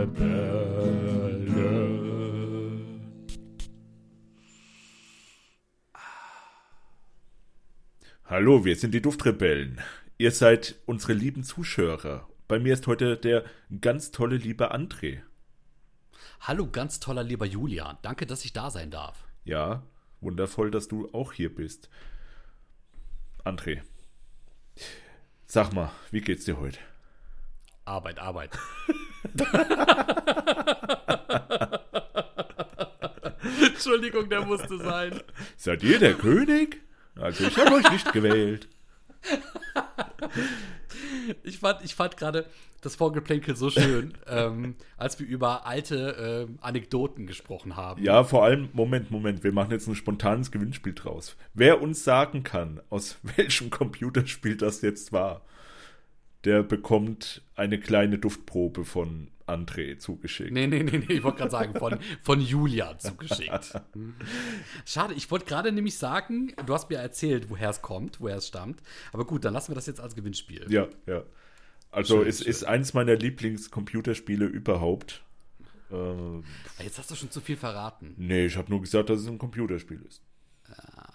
Duftrebellen. Hallo, wir sind die Duftrebellen. Ihr seid unsere lieben Zuschauer. Bei mir ist heute der ganz tolle liebe André. Hallo, ganz toller lieber Julian. Danke, dass ich da sein darf. Ja, wundervoll, dass du auch hier bist. André, sag mal, wie geht's dir heute? Arbeit, Arbeit. Entschuldigung, der musste sein. Seid ihr der König? Also ich habe euch nicht gewählt. Ich fand, ich fand gerade das Vorgeplänkel so schön, ähm, als wir über alte ähm, Anekdoten gesprochen haben. Ja, vor allem, Moment, Moment, wir machen jetzt ein spontanes Gewinnspiel draus. Wer uns sagen kann, aus welchem Computerspiel das jetzt war, der bekommt eine kleine Duftprobe von André zugeschickt. Nee, nee, nee, nee, ich wollte gerade sagen, von, von Julia zugeschickt. Schade, ich wollte gerade nämlich sagen, du hast mir erzählt, woher es kommt, woher es stammt. Aber gut, dann lassen wir das jetzt als Gewinnspiel. Ja, ja. Also Schön, es schön. ist eins meiner Lieblingscomputerspiele überhaupt. Äh, Jetzt hast du schon zu viel verraten. nee, ich habe nur gesagt, dass es ein Computerspiel ist.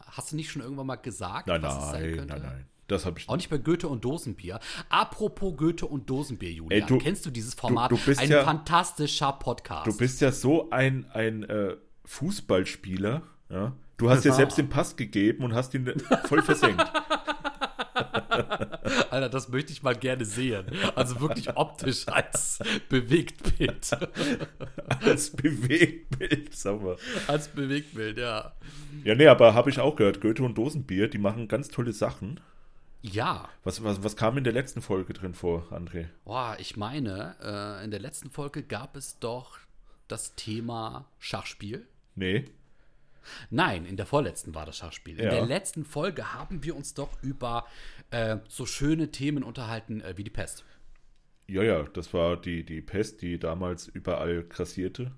Hast du nicht schon irgendwann mal gesagt, Nein, was es sein nein, könnte? nein, nein. Das habe ich Auch nicht bei Goethe und Dosenbier. Apropos Goethe und Dosenbier, Julian. Ey, du- Kennst du dieses Format? du bist Ein ja- fantastischer Podcast. Du bist ja so ein, ein äh, Fußballspieler. Ja? Du hast dir Ja. selbst den Pass gegeben und hast ihn voll versenkt. Alter, das möchte ich mal gerne sehen. Also wirklich optisch als Bewegtbild. Als Bewegtbild, sag mal. als Bewegtbild, ja. Ja, nee, aber habe ich auch gehört. Goethe und Dosenbier, die machen ganz tolle Sachen. Ja. Was, was, was kam in der letzten Folge drin vor, André? Boah, ich meine, äh, in der letzten Folge gab es doch das Thema Schachspiel. Nee. Nein, in der vorletzten war das Schachspiel. In Ja. der letzten Folge haben wir uns doch über äh, so schöne Themen unterhalten äh, wie die Pest. Ja, ja, das war die, die Pest, die damals überall grassierte.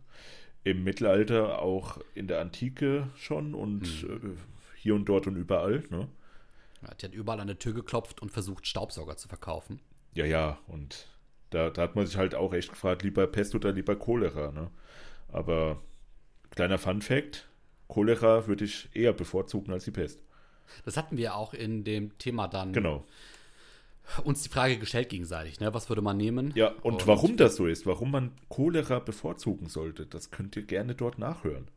Im Mittelalter, auch in der Antike schon und äh, hier und dort und überall. Ne? Ja, Die hat überall an der Tür geklopft und versucht, Staubsauger zu verkaufen. Ja, ja, und da, da hat man sich halt auch echt gefragt, lieber Pest oder lieber Cholera. Ne? Aber kleiner Fun Fact, Cholera würde ich eher bevorzugen als die Pest. Das hatten wir auch in dem Thema dann Genau. uns die Frage gestellt gegenseitig. Ne? Was würde man nehmen? Ja, und, warum das so ist, warum man Cholera bevorzugen sollte, das könnt ihr gerne dort nachhören.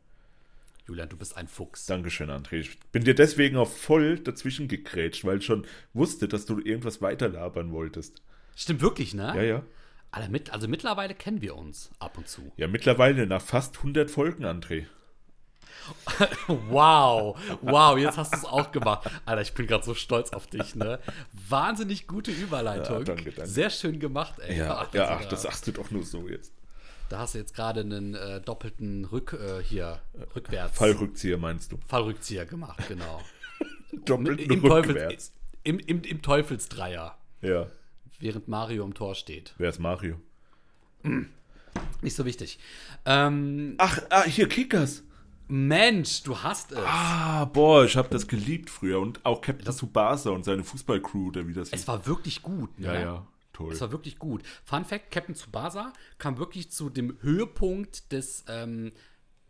Julian, du bist ein Fuchs. Dankeschön, André. Ich bin dir deswegen auch voll dazwischen gegrätscht, weil ich schon wusste, dass du irgendwas weiterlabern wolltest. Stimmt wirklich, ne? Ja, ja. Also mittlerweile kennen wir uns ab und zu. Ja, mittlerweile nach fast 100 Folgen, André. Wow, wow, jetzt hast du es auch gemacht. Alter, ich bin gerade so stolz auf dich, ne? Wahnsinnig gute Überleitung. Ja, danke, danke. Sehr schön gemacht, ey. Ja, Also ja, ach, da- das sagst du doch nur so jetzt. Da hast du jetzt gerade einen äh, doppelten Rück, äh, hier, rückwärts. Fallrückzieher meinst du? Fallrückzieher gemacht, genau. Doppelt Im, rückwärts. Teufels, im, im, Im Teufelsdreier, Ja. während Mario im Tor steht. Wer ist Mario? Nicht so wichtig. Ähm, Ach, ah, hier Kickers. Mensch, du hast es. Ah, boah, ich habe das geliebt früher. Und auch Captain Tsubasa und seine Fußballcrew, oder wie das Es hieß. war wirklich gut. Ne? Ja, ja, toll. Es war wirklich gut. Fun Fact: Captain Tsubasa kam wirklich zu dem Höhepunkt des ähm,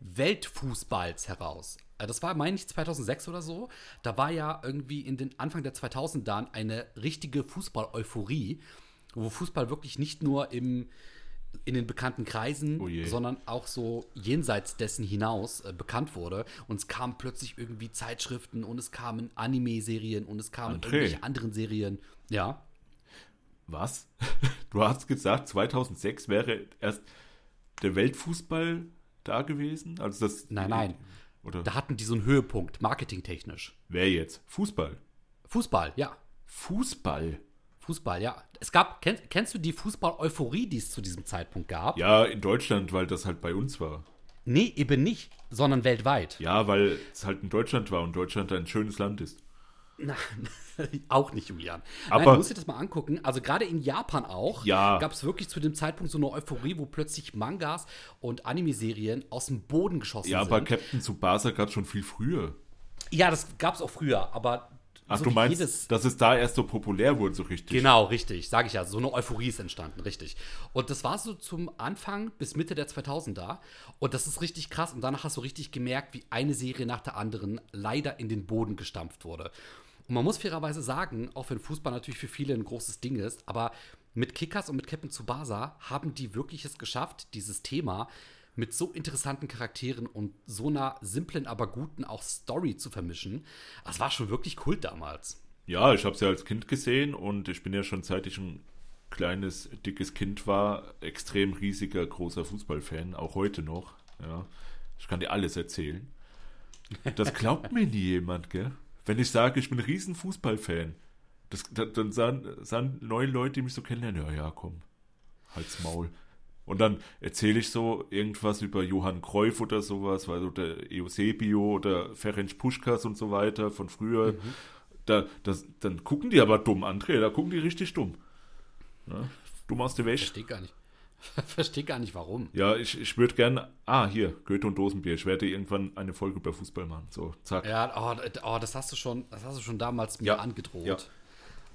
Weltfußballs heraus. Äh, Das war, meine ich, 2006 oder so. Da war ja irgendwie in den Anfang der 2000er eine richtige Fußball-Euphorie, wo Fußball wirklich nicht nur im, in den bekannten Kreisen, Oh sondern auch so jenseits dessen hinaus äh, bekannt wurde. Und es kamen plötzlich irgendwie Zeitschriften und es kamen Anime-Serien und es kamen André. irgendwelche anderen Serien. Ja. Was? Du hast gesagt, 2006 wäre erst der Weltfußball da gewesen? Also das. Nein, nein. Oder Da hatten die so einen Höhepunkt, marketingtechnisch. wer jetzt? Fußball. Fußball, ja. Fußball. Fußball, ja. Es gab, kenn, kennst du die Fußball-Euphorie, die es zu diesem Zeitpunkt gab? Ja, in Deutschland, weil das halt bei uns war. Nee, eben nicht, sondern weltweit. Ja, weil es halt in Deutschland war und Deutschland ein schönes Land ist. Nein, auch nicht, Julian. Aber- Nein, du musst dir das mal angucken. Also gerade in Japan auch Ja. gab es wirklich zu dem Zeitpunkt so eine Euphorie, wo plötzlich Mangas und Anime-Serien aus dem Boden geschossen Ja, sind. aber Captain Tsubasa gab es schon viel früher. Ja, das gab es auch früher, aber Ach, so du meinst, jedes, dass es da erst so populär wurde, so richtig? Genau, richtig, sage ich ja. So eine Euphorie ist entstanden, richtig. Und das war so zum Anfang bis Mitte der 2000er. Und das ist richtig krass. Und danach hast du richtig gemerkt, wie eine Serie nach der anderen leider in den Boden gestampft wurde. Und man muss fairerweise sagen, auch wenn Fußball natürlich für viele ein großes Ding ist, aber mit Kickers und mit Captain Tsubasa haben die wirklich es geschafft, dieses Thema mit so interessanten Charakteren und so einer simplen, aber guten auch Story zu vermischen. Das war schon wirklich Kult damals. Ja, ich habe sie ja als Kind gesehen und ich bin ja schon seit ich ein kleines, dickes Kind war, extrem riesiger, großer Fußballfan, auch heute noch. Ja, ich kann dir alles erzählen. Das glaubt mir nie jemand, gell? Wenn ich sage, ich bin ein riesen Fußballfan, das, dann sagen, sagen neue Leute, die mich so kennenlernen, ja, ja, komm, halt's Maul. Und dann erzähle ich so irgendwas über Johann Cruyff oder sowas, weil so der Eusebio oder Ferenc Puschkas und so weiter von früher. Mhm. Da, das, dann gucken die aber dumm, André, da gucken die richtig dumm. Ja, dumm aus der Wäsche. Verstehe gar nicht. Verstehe gar nicht, warum. Ja, ich, ich würde gerne. Ah, hier, Goethe und Dosenbier. Ich werde irgendwann eine Folge über Fußball machen. So, zack. Ja, oh, oh, das hast du schon, das hast du schon damals mir Ja. angedroht. Ja.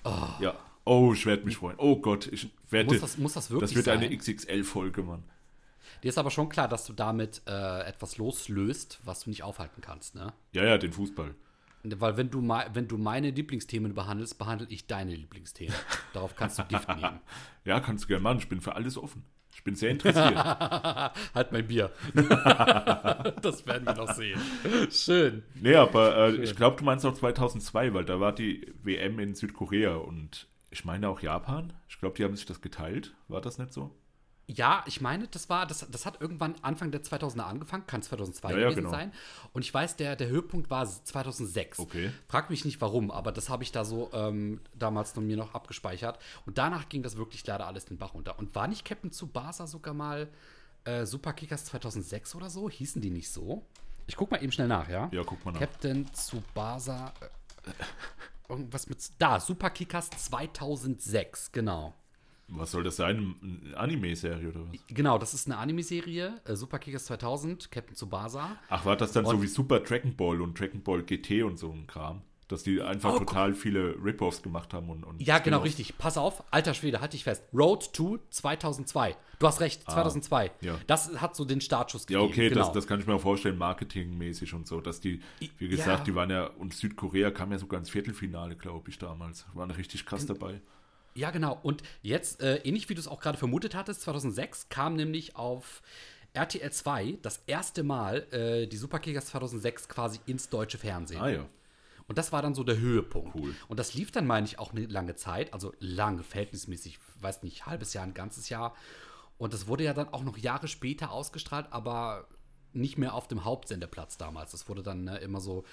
Oh. Ja. Oh, ich werde mich freuen. Oh Gott, ich werde. Muss das- muss das wirklich Das wird eine sein? XXL-Folge, Mann. Dir ist aber schon klar, dass du damit äh, etwas loslöst, was du nicht aufhalten kannst, ne? Ja, ja, den Fußball. Weil wenn du, wenn du meine Lieblingsthemen behandelst, behandle ich deine Lieblingsthemen. Darauf kannst du Gift nehmen. Ja, kannst du gerne machen. Ich bin für alles offen. Ich bin sehr interessiert. halt mein Bier. das werden wir noch sehen. Schön. nee, aber äh, ich glaube, du meinst auch 2002, weil da war die WM in Südkorea und ich meine auch Japan. Ich glaube, die haben sich das geteilt. War das nicht so? Ja, ich meine, das war, das, das hat irgendwann Anfang der 2000er angefangen, kann 2002 Ja, ja, gewesen genau. sein. Und ich weiß, der, der Höhepunkt war 2006. Okay. Frag mich nicht warum, aber das habe ich da so ähm, damals noch mir noch abgespeichert. Und danach ging das wirklich leider alles den Bach runter. Und war nicht Captain Tsubasa sogar mal äh, Super Kickers 2006 oder so? Hießen die nicht so? Ich guck mal eben schnell nach, ja? Ja, guck mal nach. Captain Tsubasa. Äh, irgendwas mit. Da, Super Kickers 2006, genau. Was soll das sein? Eine Anime-Serie oder was? Genau, das ist eine Anime-Serie, äh, Super Kickers 2000, Captain Tsubasa. Ach, war das dann so Und- wie Super Dragon Ball und Dragon Ball GT und so ein Kram? Dass die einfach Oh, total viele Rip-Offs gemacht haben und, und Ja, genau, richtig. Pass auf, alter Schwede, halt dich fest. Road to 2002. Du hast recht, 2002. Ah, ja. Das hat so den Startschuss Ja, gegeben. okay, genau. das, das kann ich mir auch vorstellen, marketingmäßig und so, dass die, wie gesagt, ja. die waren ja, und Südkorea kam ja sogar ins Viertelfinale, glaube ich, damals. Waren richtig krass dabei. Ja, genau. Und jetzt, äh, ähnlich wie du es auch gerade vermutet hattest, 2006 kam nämlich auf RTL 2 das erste Mal äh, die Superkickers 2006 quasi ins deutsche Fernsehen. Ah ja. Und das war dann so der Höhepunkt. Cool. Und das lief dann, meine ich, auch eine lange Zeit, also lange, verhältnismäßig, weiß nicht, halbes Jahr, ein ganzes Jahr. Und das wurde ja dann auch noch Jahre später ausgestrahlt, aber nicht mehr auf dem Hauptsenderplatz damals. Das wurde dann ne, immer so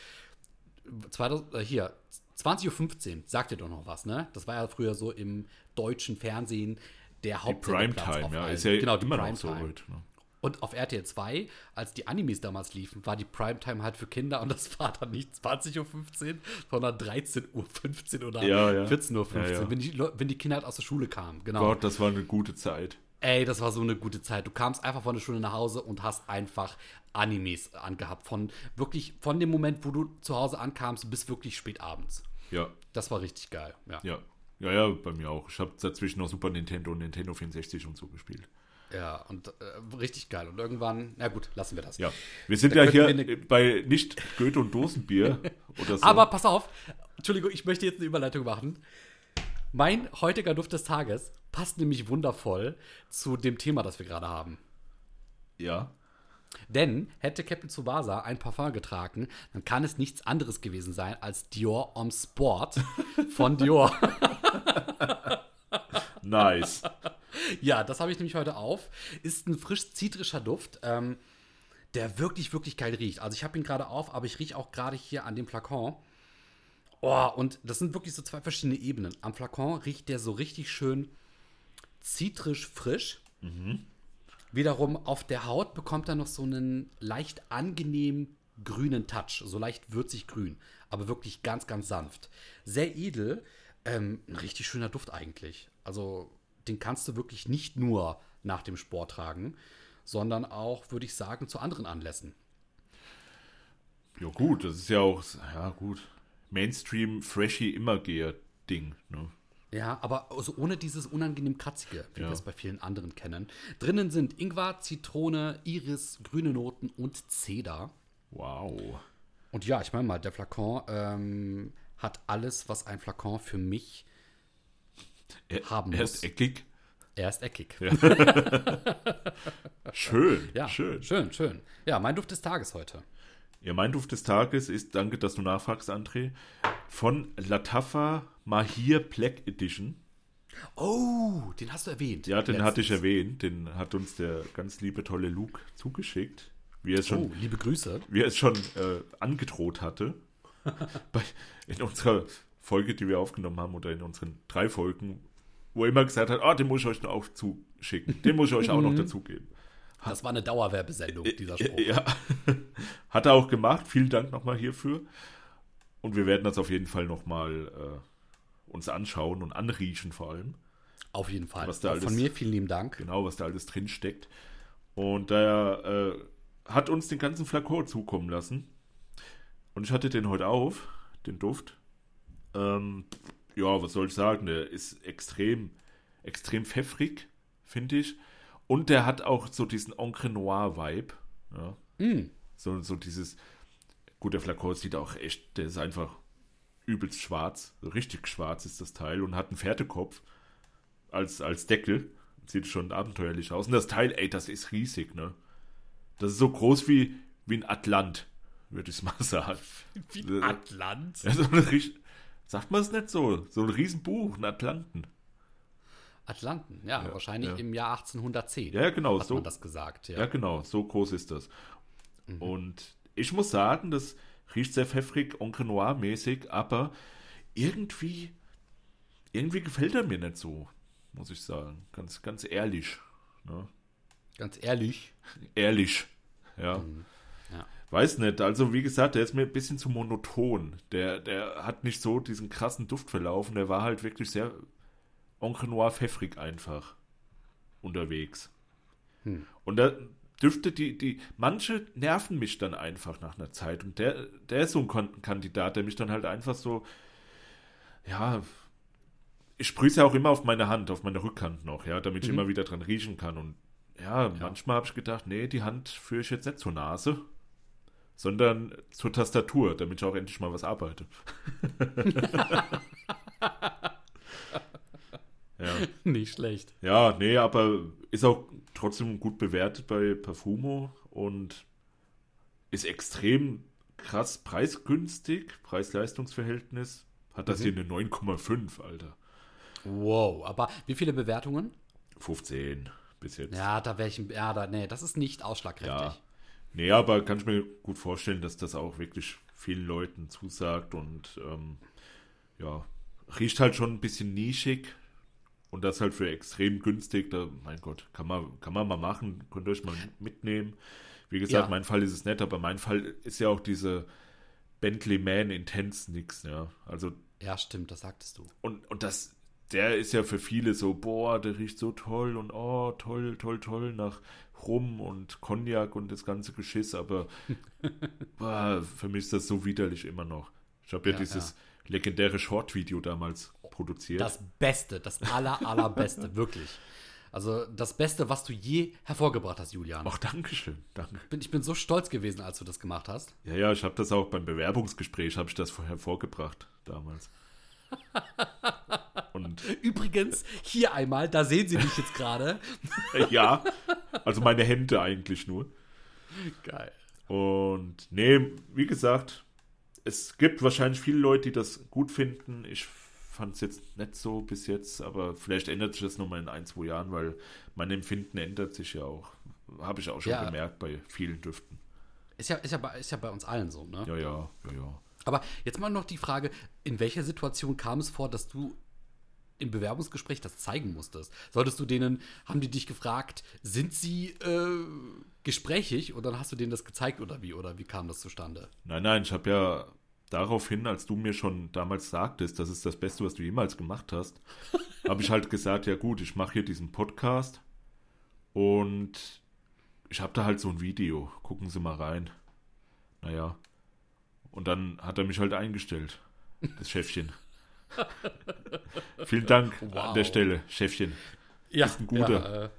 2000, äh, hier, 20.15 Uhr, sagt ihr doch noch was, ne? Das war ja früher so im deutschen Fernsehen der Die Hauptsendeplatz. Primetime, auf ja, ist ja genau, die immer noch so Primetime. heute. Ne? Und auf RTL 2, als die Animes damals liefen, war die Primetime halt für Kinder und das war dann nicht 20.15 Uhr, sondern 13.15 Uhr oder Ja, ja. 14.15 Uhr, Ja. Wenn, die, wenn die Kinder halt aus der Schule kamen. Genau. Gott, das war eine gute Zeit. Ey, das war so eine gute Zeit. Du kamst einfach von der Schule nach Hause und hast einfach Animes angehabt. Von wirklich, von dem Moment, wo du zu Hause ankamst, bis wirklich spät abends. Ja, Das war richtig geil. Ja. ja. Ja, ja, bei mir auch. Ich habe dazwischen noch Super Nintendo und Nintendo 64 und so gespielt. Ja, und äh, richtig geil. Und irgendwann, na gut, lassen wir das. Ja, wir sind Da ja hier wir bei nicht Goethe und Dosenbier oder so. Aber pass auf, Entschuldigung, ich möchte jetzt eine Überleitung machen. Mein heutiger Duft des Tages passt nämlich wundervoll zu dem Thema, das wir gerade haben. ja, Denn hätte Captain Tsubasa ein Parfum getragen, dann kann es nichts anderes gewesen sein als Dior Homme Sport von Dior. nice. ja, das habe ich nämlich heute auf. Ist ein frisch zitrischer Duft, ähm, der wirklich, wirklich geil riecht. Also ich habe ihn gerade auf, aber ich rieche auch gerade hier an dem Flakon. Oh, und das sind wirklich so zwei verschiedene Ebenen. Am Flakon riecht der so richtig schön zitrisch frisch. Wiederum auf der Haut bekommt er noch so einen leicht angenehm grünen Touch, so leicht würzig grün, aber wirklich ganz, ganz sanft. Sehr edel, ähm, ein richtig schöner Duft eigentlich. Also den kannst du wirklich nicht nur nach dem Sport tragen, sondern auch, würde ich sagen, zu anderen Anlässen. Ja, gut, das ist ja auch, ja, gut. Mainstream Freshy Immergeher-Ding. Ne? Ja, aber also ohne dieses unangenehm kratzige, wie Ja. wir es bei vielen anderen kennen. Drinnen sind Ingwer, Zitrone, Iris, grüne Noten und Zeder. Wow. Und ja, ich meine mal, der Flakon ähm, hat alles, was ein Flakon für mich Er, Haben er muss. ist eckig. Er ist eckig. Schön. Ja, Schön. schön, schön. Ja, mein Duft des Tages heute. Ja, mein Duft des Tages ist, danke, dass du nachfragst, André, von Latafa Mahir Black Edition. Oh, den hast du erwähnt. Ja, den hatte ich letztens. erwähnt. Den hat uns der ganz liebe, tolle Luke zugeschickt. Wie er es schon, Oh, liebe Grüße. wie er es schon äh, angedroht hatte. Bei, in unserer Folge, die wir aufgenommen haben, oder in unseren drei Folgen, wo er immer gesagt hat, ah, den muss ich euch noch auch zuschicken. Den muss ich euch auch noch dazugeben. Das war eine Dauerwerbesendung, dieser Spruch. Ja, hat er auch gemacht. Vielen Dank nochmal hierfür. Und wir werden das auf jeden Fall nochmal äh, uns anschauen und anriechen vor allem. Auf jeden Fall. Was da alles- Von mir vielen lieben Dank. Genau, was da alles drin steckt. Und er äh, hat uns den ganzen Flakon zukommen lassen. Und ich hatte den heute auf, den Duft. Ähm, ja, was soll ich sagen? Der ist extrem, extrem pfeffrig, finde ich. Und der hat auch so diesen Encre Noir-Vibe. Ja. Mm. So, so dieses. Gut, der Flakon sieht auch echt, der ist einfach übelst schwarz. So richtig schwarz ist das Teil und hat einen Pferdekopf als, als Deckel. Sieht schon abenteuerlich aus. Und das Teil, ey, das ist riesig, ne? Das ist so groß wie, wie ein Atlant, würde ich mal sagen. Wie ein Atlant. Ja, so eine, sagt man es nicht so? So ein Riesenbuch, ein Atlanten. Atlanten, ja, wahrscheinlich ja. im Jahr 1810 Ja, genau, hat so. man das gesagt. Ja. Ja, genau, so groß ist das. Und ich muss sagen, das riecht sehr pfeffrig, Encre Noir-mäßig, aber irgendwie, irgendwie gefällt er mir nicht so, muss ich sagen. Ganz, ganz ehrlich. Ne? Ganz ehrlich. Ehrlich. Ja. Ja. Weiß nicht, also wie gesagt, der ist mir ein bisschen zu monoton. Der, der hat nicht so diesen krassen Duftverlauf und der war halt wirklich sehr Encre Noir pfeffrig einfach unterwegs. Hm. Und da Düfte, die, die, manche nerven mich dann einfach nach einer Zeit. Und der, der ist so ein Kandidat, der mich dann halt einfach so, ja, ich sprühe es ja auch immer auf meine Hand, auf meine Rückhand noch, ja, damit ich Mhm. immer wieder dran riechen kann. Und ja, manchmal habe ich gedacht, nee, die Hand führe ich jetzt nicht zur Nase, sondern zur Tastatur, damit ich auch endlich mal was arbeite. ja. Nicht schlecht. Ja, nee, aber ist auch trotzdem gut bewertet bei Parfumo und ist extrem krass preisgünstig, Preis-Leistungs-Verhältnis. Hat das Mhm. hier eine 9,5, Alter. Wow, aber wie viele Bewertungen? 15 bis jetzt. Ja, da wäre ich, ja, da, nee, das ist nicht ausschlagkräftig. Ja. Nee, aber kann ich mir gut vorstellen, dass das auch wirklich vielen Leuten zusagt und ähm, ja, riecht halt schon ein bisschen nischig und das halt für extrem günstig. Da, mein Gott, kann man, kann man mal machen, könnt ihr euch mal mitnehmen. Wie gesagt, Ja. mein Fall ist es nicht, aber mein Fall ist ja auch diese Bentley Man Intense nix, ja. Also Ja, stimmt, das sagtest du. und, und das, der ist ja für viele so, boah, der riecht so toll und oh, toll, toll, toll nach Rum und Cognac und das ganze Geschiss, aber boah, für mich ist das so widerlich immer noch. Ich habe ja, Ja, dieses legendäre Short-Video damals produziert. Das Beste, das aller, allerbeste, wirklich. Also das Beste, was du je hervorgebracht hast, Julian. Ach, Dankeschön, danke. Bin, ich bin so stolz gewesen, als du das gemacht hast. Ja, ja, ich habe das auch beim Bewerbungsgespräch, habe ich das hervorgebracht damals. Und Übrigens, hier einmal, da sehen Sie mich jetzt gerade. ja, also meine Hände eigentlich nur. Geil. Und nee, wie gesagt, es gibt wahrscheinlich viele Leute, die das gut finden. Ich fand es jetzt nicht so bis jetzt, aber vielleicht ändert sich das nochmal in ein, zwei Jahren, weil mein Empfinden ändert sich ja auch. Habe ich auch schon Ja. gemerkt bei vielen Düften. Ist ja, ist, ja bei, ist ja bei uns allen so, ne? Ja, ja, ja, ja. Aber jetzt mal noch die Frage, in welcher Situation kam es vor, dass du im Bewerbungsgespräch das zeigen musstest? Solltest du denen, haben die dich gefragt, sind sie äh, gesprächig und dann hast du denen das gezeigt oder wie? Oder wie kam das zustande? Nein, nein, ich habe ja daraufhin, als du mir schon damals sagtest, das ist das Beste, was du jemals gemacht hast, habe ich halt gesagt, ja gut, ich mache hier diesen Podcast und ich habe da halt so ein Video, gucken Sie mal rein. Naja. Und dann hat er mich halt eingestellt. das Chefchen. Vielen Dank Wow. an der Stelle, Chefchen. Ja, Ist ein guter. Ja, äh,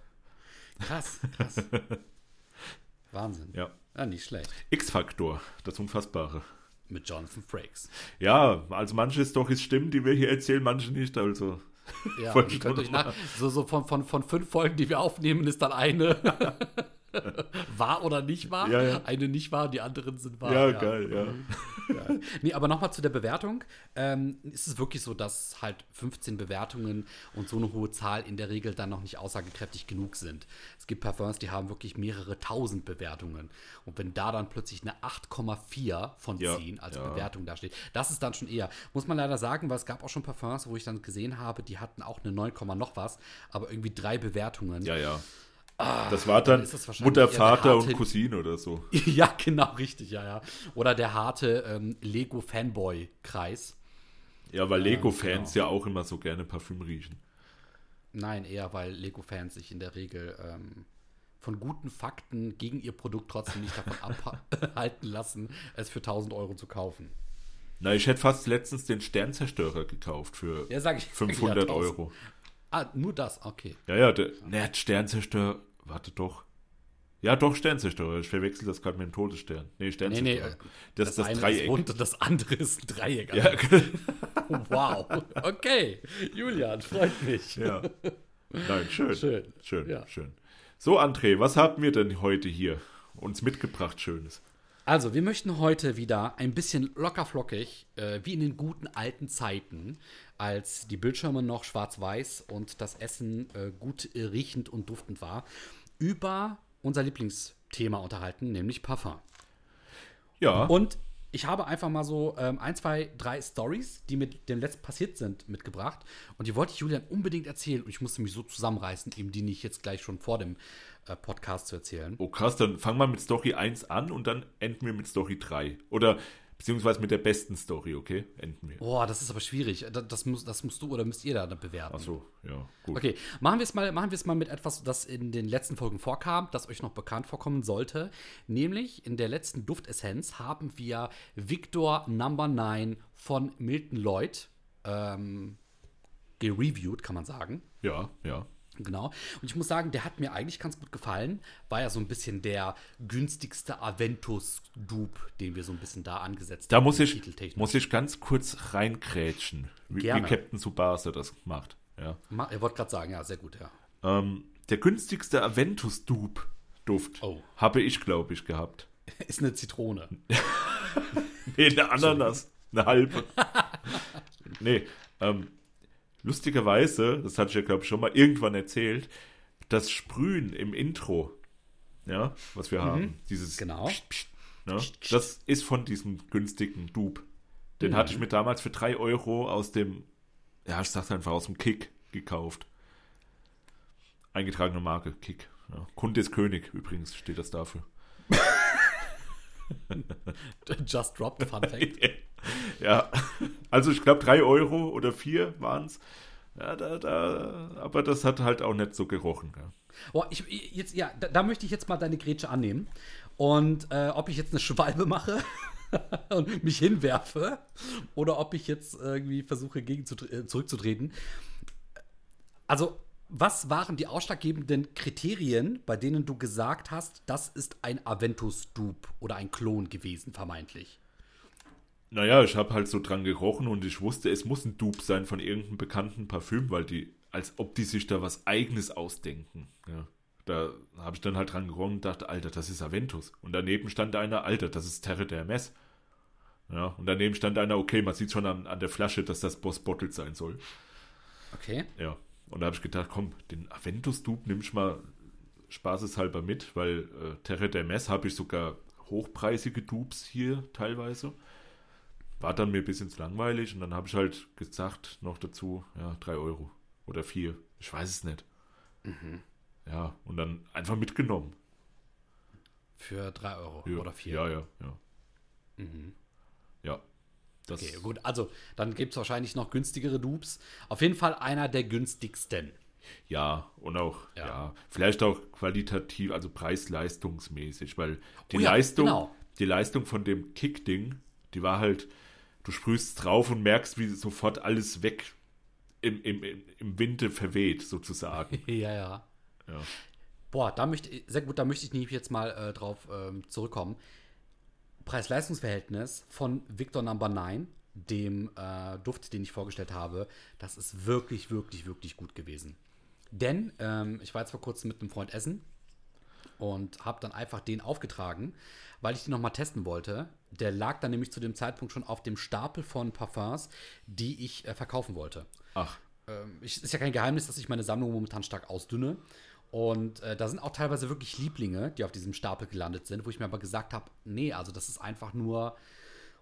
krass, krass. Wahnsinn. Ja. ja, nicht schlecht. X-Faktor, das Unfassbare. Mit Jonathan Frakes. Ja, also manche Storys stimmen, die wir hier erzählen, manche nicht. Also, Ja, nach, so, so von, von, von fünf Folgen, die wir aufnehmen, ist dann eine wahr oder nicht wahr. Ja, ja. Eine nicht wahr, die anderen sind wahr. ja, geil, ja. Ja. Nee, aber nochmal zu der Bewertung. Ähm, ist es wirklich so, dass halt 15 Bewertungen und so eine hohe Zahl in der Regel dann noch nicht aussagekräftig genug sind. Es gibt Parfums, die haben wirklich mehrere tausend Bewertungen. Und wenn da dann plötzlich eine 8,4 von Ja, 10 als ja. Bewertung dasteht, das ist dann schon eher. Muss man leider sagen, weil es gab auch schon Parfums, wo ich dann gesehen habe, die hatten auch eine 9, noch was, aber irgendwie drei Bewertungen. Ja, ja. Das war dann das Mutter, Vater harte- und Cousine oder so. Ja, genau, richtig, ja, ja. Oder der harte ähm, Lego-Fanboy-Kreis. Ja, weil Lego-Fans genau. ja auch immer so gerne Parfüm riechen. Nein, eher, weil Lego-Fans sich in der Regel ähm, von guten Fakten gegen ihr Produkt trotzdem nicht davon abhalten lassen, es für 1000 Euro zu kaufen. Na, ich hätte fast letztens den Sternzerstörer gekauft für Ja, ich. 500 ja, 1000. Euro. Ah, nur das, okay. Ja, ja, der, ne, Sternzerstörer, warte doch. Ja, doch, Sternzerstörer. Ich verwechsel das gerade mit dem Todesstern. Nee, Nee, Sternzerstörer. nee, äh, das ist das eine Dreieck. ist rund und das andere ist ein Dreieck. ja, Wow. Okay. Julian, freut mich. ja. Nein, schön. Schön. Schön, Ja. schön. So, André, was haben wir denn heute hier uns mitgebracht, Schönes? Also, wir möchten heute wieder ein bisschen lockerflockig, äh, wie in den guten alten Zeiten, als die Bildschirme noch schwarz-weiß und das Essen äh, gut äh, riechend und duftend war, über unser Lieblingsthema unterhalten, nämlich Parfum. Ja, Und ich habe einfach mal so ähm, ein, zwei, drei Stories, die mit dem letzten passiert sind, mitgebracht. Und die wollte ich Julian unbedingt erzählen. Und ich musste mich so zusammenreißen, eben die nicht jetzt gleich schon vor dem äh, Podcast zu erzählen. oh krass, dann fangen wir mit Story 1 an und dann enden wir mit Story 3. Oder beziehungsweise mit der besten Story, okay? Enden wir. Boah, das ist aber schwierig. Das, das, muss, das musst du oder müsst ihr da bewerten. Ach so, ja, gut. Okay, machen wir es mal, machen wir es mal mit etwas, das in den letzten Folgen vorkam, das euch noch bekannt vorkommen sollte. Nämlich in der letzten Duftessenz haben wir Victor Number 9 von Milton Lloyd ähm, gereviewt, kann man sagen. Ja, ja. Genau. Und ich muss sagen, der hat mir eigentlich ganz gut gefallen. War ja so ein bisschen der günstigste Aventus-Dupe, den wir so ein bisschen da angesetzt Da muss ich, muss ich ganz kurz reinkrätschen, wie, wie. Captain Tsubasa das macht. Ja. Er wollte gerade sagen, ja, sehr gut, ja. Ähm, der günstigste Aventus Dupe Duft Oh. habe ich, glaube ich, gehabt. Ist eine Zitrone. Nee, eine Ananas. Eine halbe. nee, ähm, lustigerweise, das hatte ich ja, glaube ich, schon mal irgendwann erzählt, das Sprühen im Intro, ja, was wir haben, dieses Genau. Psst, psst, ne, das ist von diesem günstigen Dupe. Den hatte ich mir damals für 3 Euro aus dem, ja, ich sag's einfach, aus dem Kick gekauft. Eingetragene Marke, Kick. Ja. Kunde ist König, übrigens steht das dafür. Just dropped, Fun Fact. ja, also ich glaube 3 Euro oder 4 waren es. Ja, da, da, aber das hat halt auch nicht so gerochen. Ja. Oh, ich, jetzt, ja, da, da möchte ich jetzt mal deine Grätsche annehmen. Und äh, ob ich jetzt eine Schwalbe mache und mich hinwerfe oder ob ich jetzt irgendwie versuche, gegen zu, äh, zurückzutreten. Also, was waren die ausschlaggebenden Kriterien, bei denen du gesagt hast, das ist ein Aventus-Dupe oder ein Klon gewesen, vermeintlich? Naja, ich habe halt so dran gerochen und ich wusste, es muss ein Dupe sein von irgendeinem bekannten Parfüm, weil die, als ob die sich da was Eigenes ausdenken. Ja. Da habe ich dann halt dran gerochen und dachte, Alter, das ist Aventus. Und daneben stand einer, Alter, das ist Terre der Mess. Ja, und daneben stand einer, okay, man sieht schon an, an der Flasche, dass das Boss Bottled sein soll. Okay. Ja, und da habe ich gedacht, komm, den Aventus-Dupe nimm ich mal spaßeshalber mit, weil äh, Terre der Mess habe ich sogar hochpreisige Dupes hier teilweise. War dann mir ein bisschen zu langweilig und dann habe ich halt gesagt noch dazu, ja, 3 Euro oder 4, ich weiß es nicht. Ja, und dann einfach mitgenommen. Für 3 Euro Ja, oder 4. Ja, ja, ja. Ja. Das, Okay, gut. Also, dann gibt es wahrscheinlich noch günstigere Dupes. Auf jeden Fall einer der günstigsten. Ja, und auch, Ja. ja. vielleicht auch qualitativ, also preis-leistungsmäßig, weil die Oh ja, Leistung, genau. die Leistung von dem Kick-Ding, die war halt du sprühst drauf und merkst, wie sofort alles weg im, im, im Winde verweht, sozusagen. ja, ja. Ja. Boah, da möchte ich, sehr gut, da möchte ich jetzt mal äh, drauf ähm, zurückkommen. Preis-Leistungs-Verhältnis von Victor Number 9, dem äh, Duft, den ich vorgestellt habe, das ist wirklich, wirklich, wirklich gut gewesen. Denn ähm, ich war jetzt vor kurzem mit einem Freund essen und habe dann einfach den aufgetragen, weil ich den nochmal testen wollte. Der lag dann nämlich zu dem Zeitpunkt schon auf dem Stapel von Parfums, die ich äh, verkaufen wollte. Ach, Ähm, ich, ist ja kein Geheimnis, dass ich meine Sammlung momentan stark ausdünne. Und äh, da sind auch teilweise wirklich Lieblinge, die auf diesem Stapel gelandet sind, wo ich mir aber gesagt habe, nee, also das ist einfach nur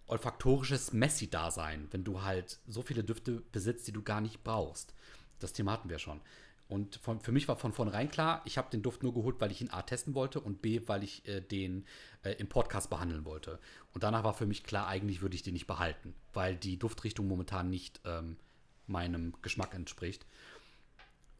olfaktorisches Messi-Dasein, wenn du halt so viele Düfte besitzt, die du gar nicht brauchst. Das Thema hatten wir schon. Und von, für mich war von vornherein klar, ich habe den Duft nur geholt, weil ich ihn A testen wollte und B, weil ich äh, den äh, im Podcast behandeln wollte. Und danach war für mich klar, eigentlich würde ich den nicht behalten, weil die Duftrichtung momentan nicht ähm, meinem Geschmack entspricht.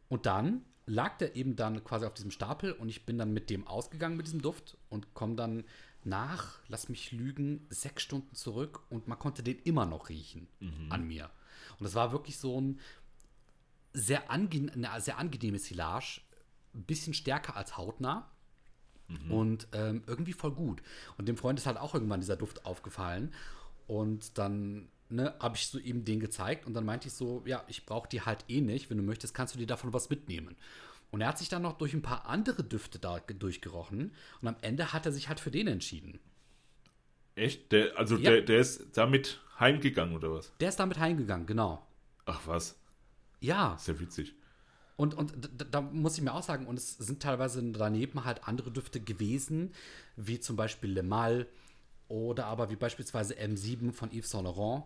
Und dann lag der eben dann quasi auf diesem Stapel und ich bin dann mit dem ausgegangen mit diesem Duft und komme dann nach, lass mich lügen, sechs Stunden zurück und man konnte den immer noch riechen an mir. Und das war wirklich so ein sehr, ange eine sehr angenehmes Silage, ein bisschen stärker als hautnah. Und ähm, irgendwie voll gut. Und dem Freund ist halt auch irgendwann dieser Duft aufgefallen. Und dann ne, habe ich so ihm den gezeigt und dann meinte ich so, ja, ich brauche die halt eh nicht. Wenn du möchtest, kannst du dir davon was mitnehmen. Und er hat sich dann noch durch ein paar andere Düfte da ge- durchgerochen und am Ende hat er sich halt für den entschieden. echt? Der, also Ja. der, der ist damit heimgegangen, oder was? Der ist damit heimgegangen, genau. Ach was, Ja, sehr witzig. Und, und da, da muss ich mir auch sagen, und es sind teilweise daneben halt andere Düfte gewesen, wie zum Beispiel Le Mal oder aber wie beispielsweise M7 von Yves Saint Laurent.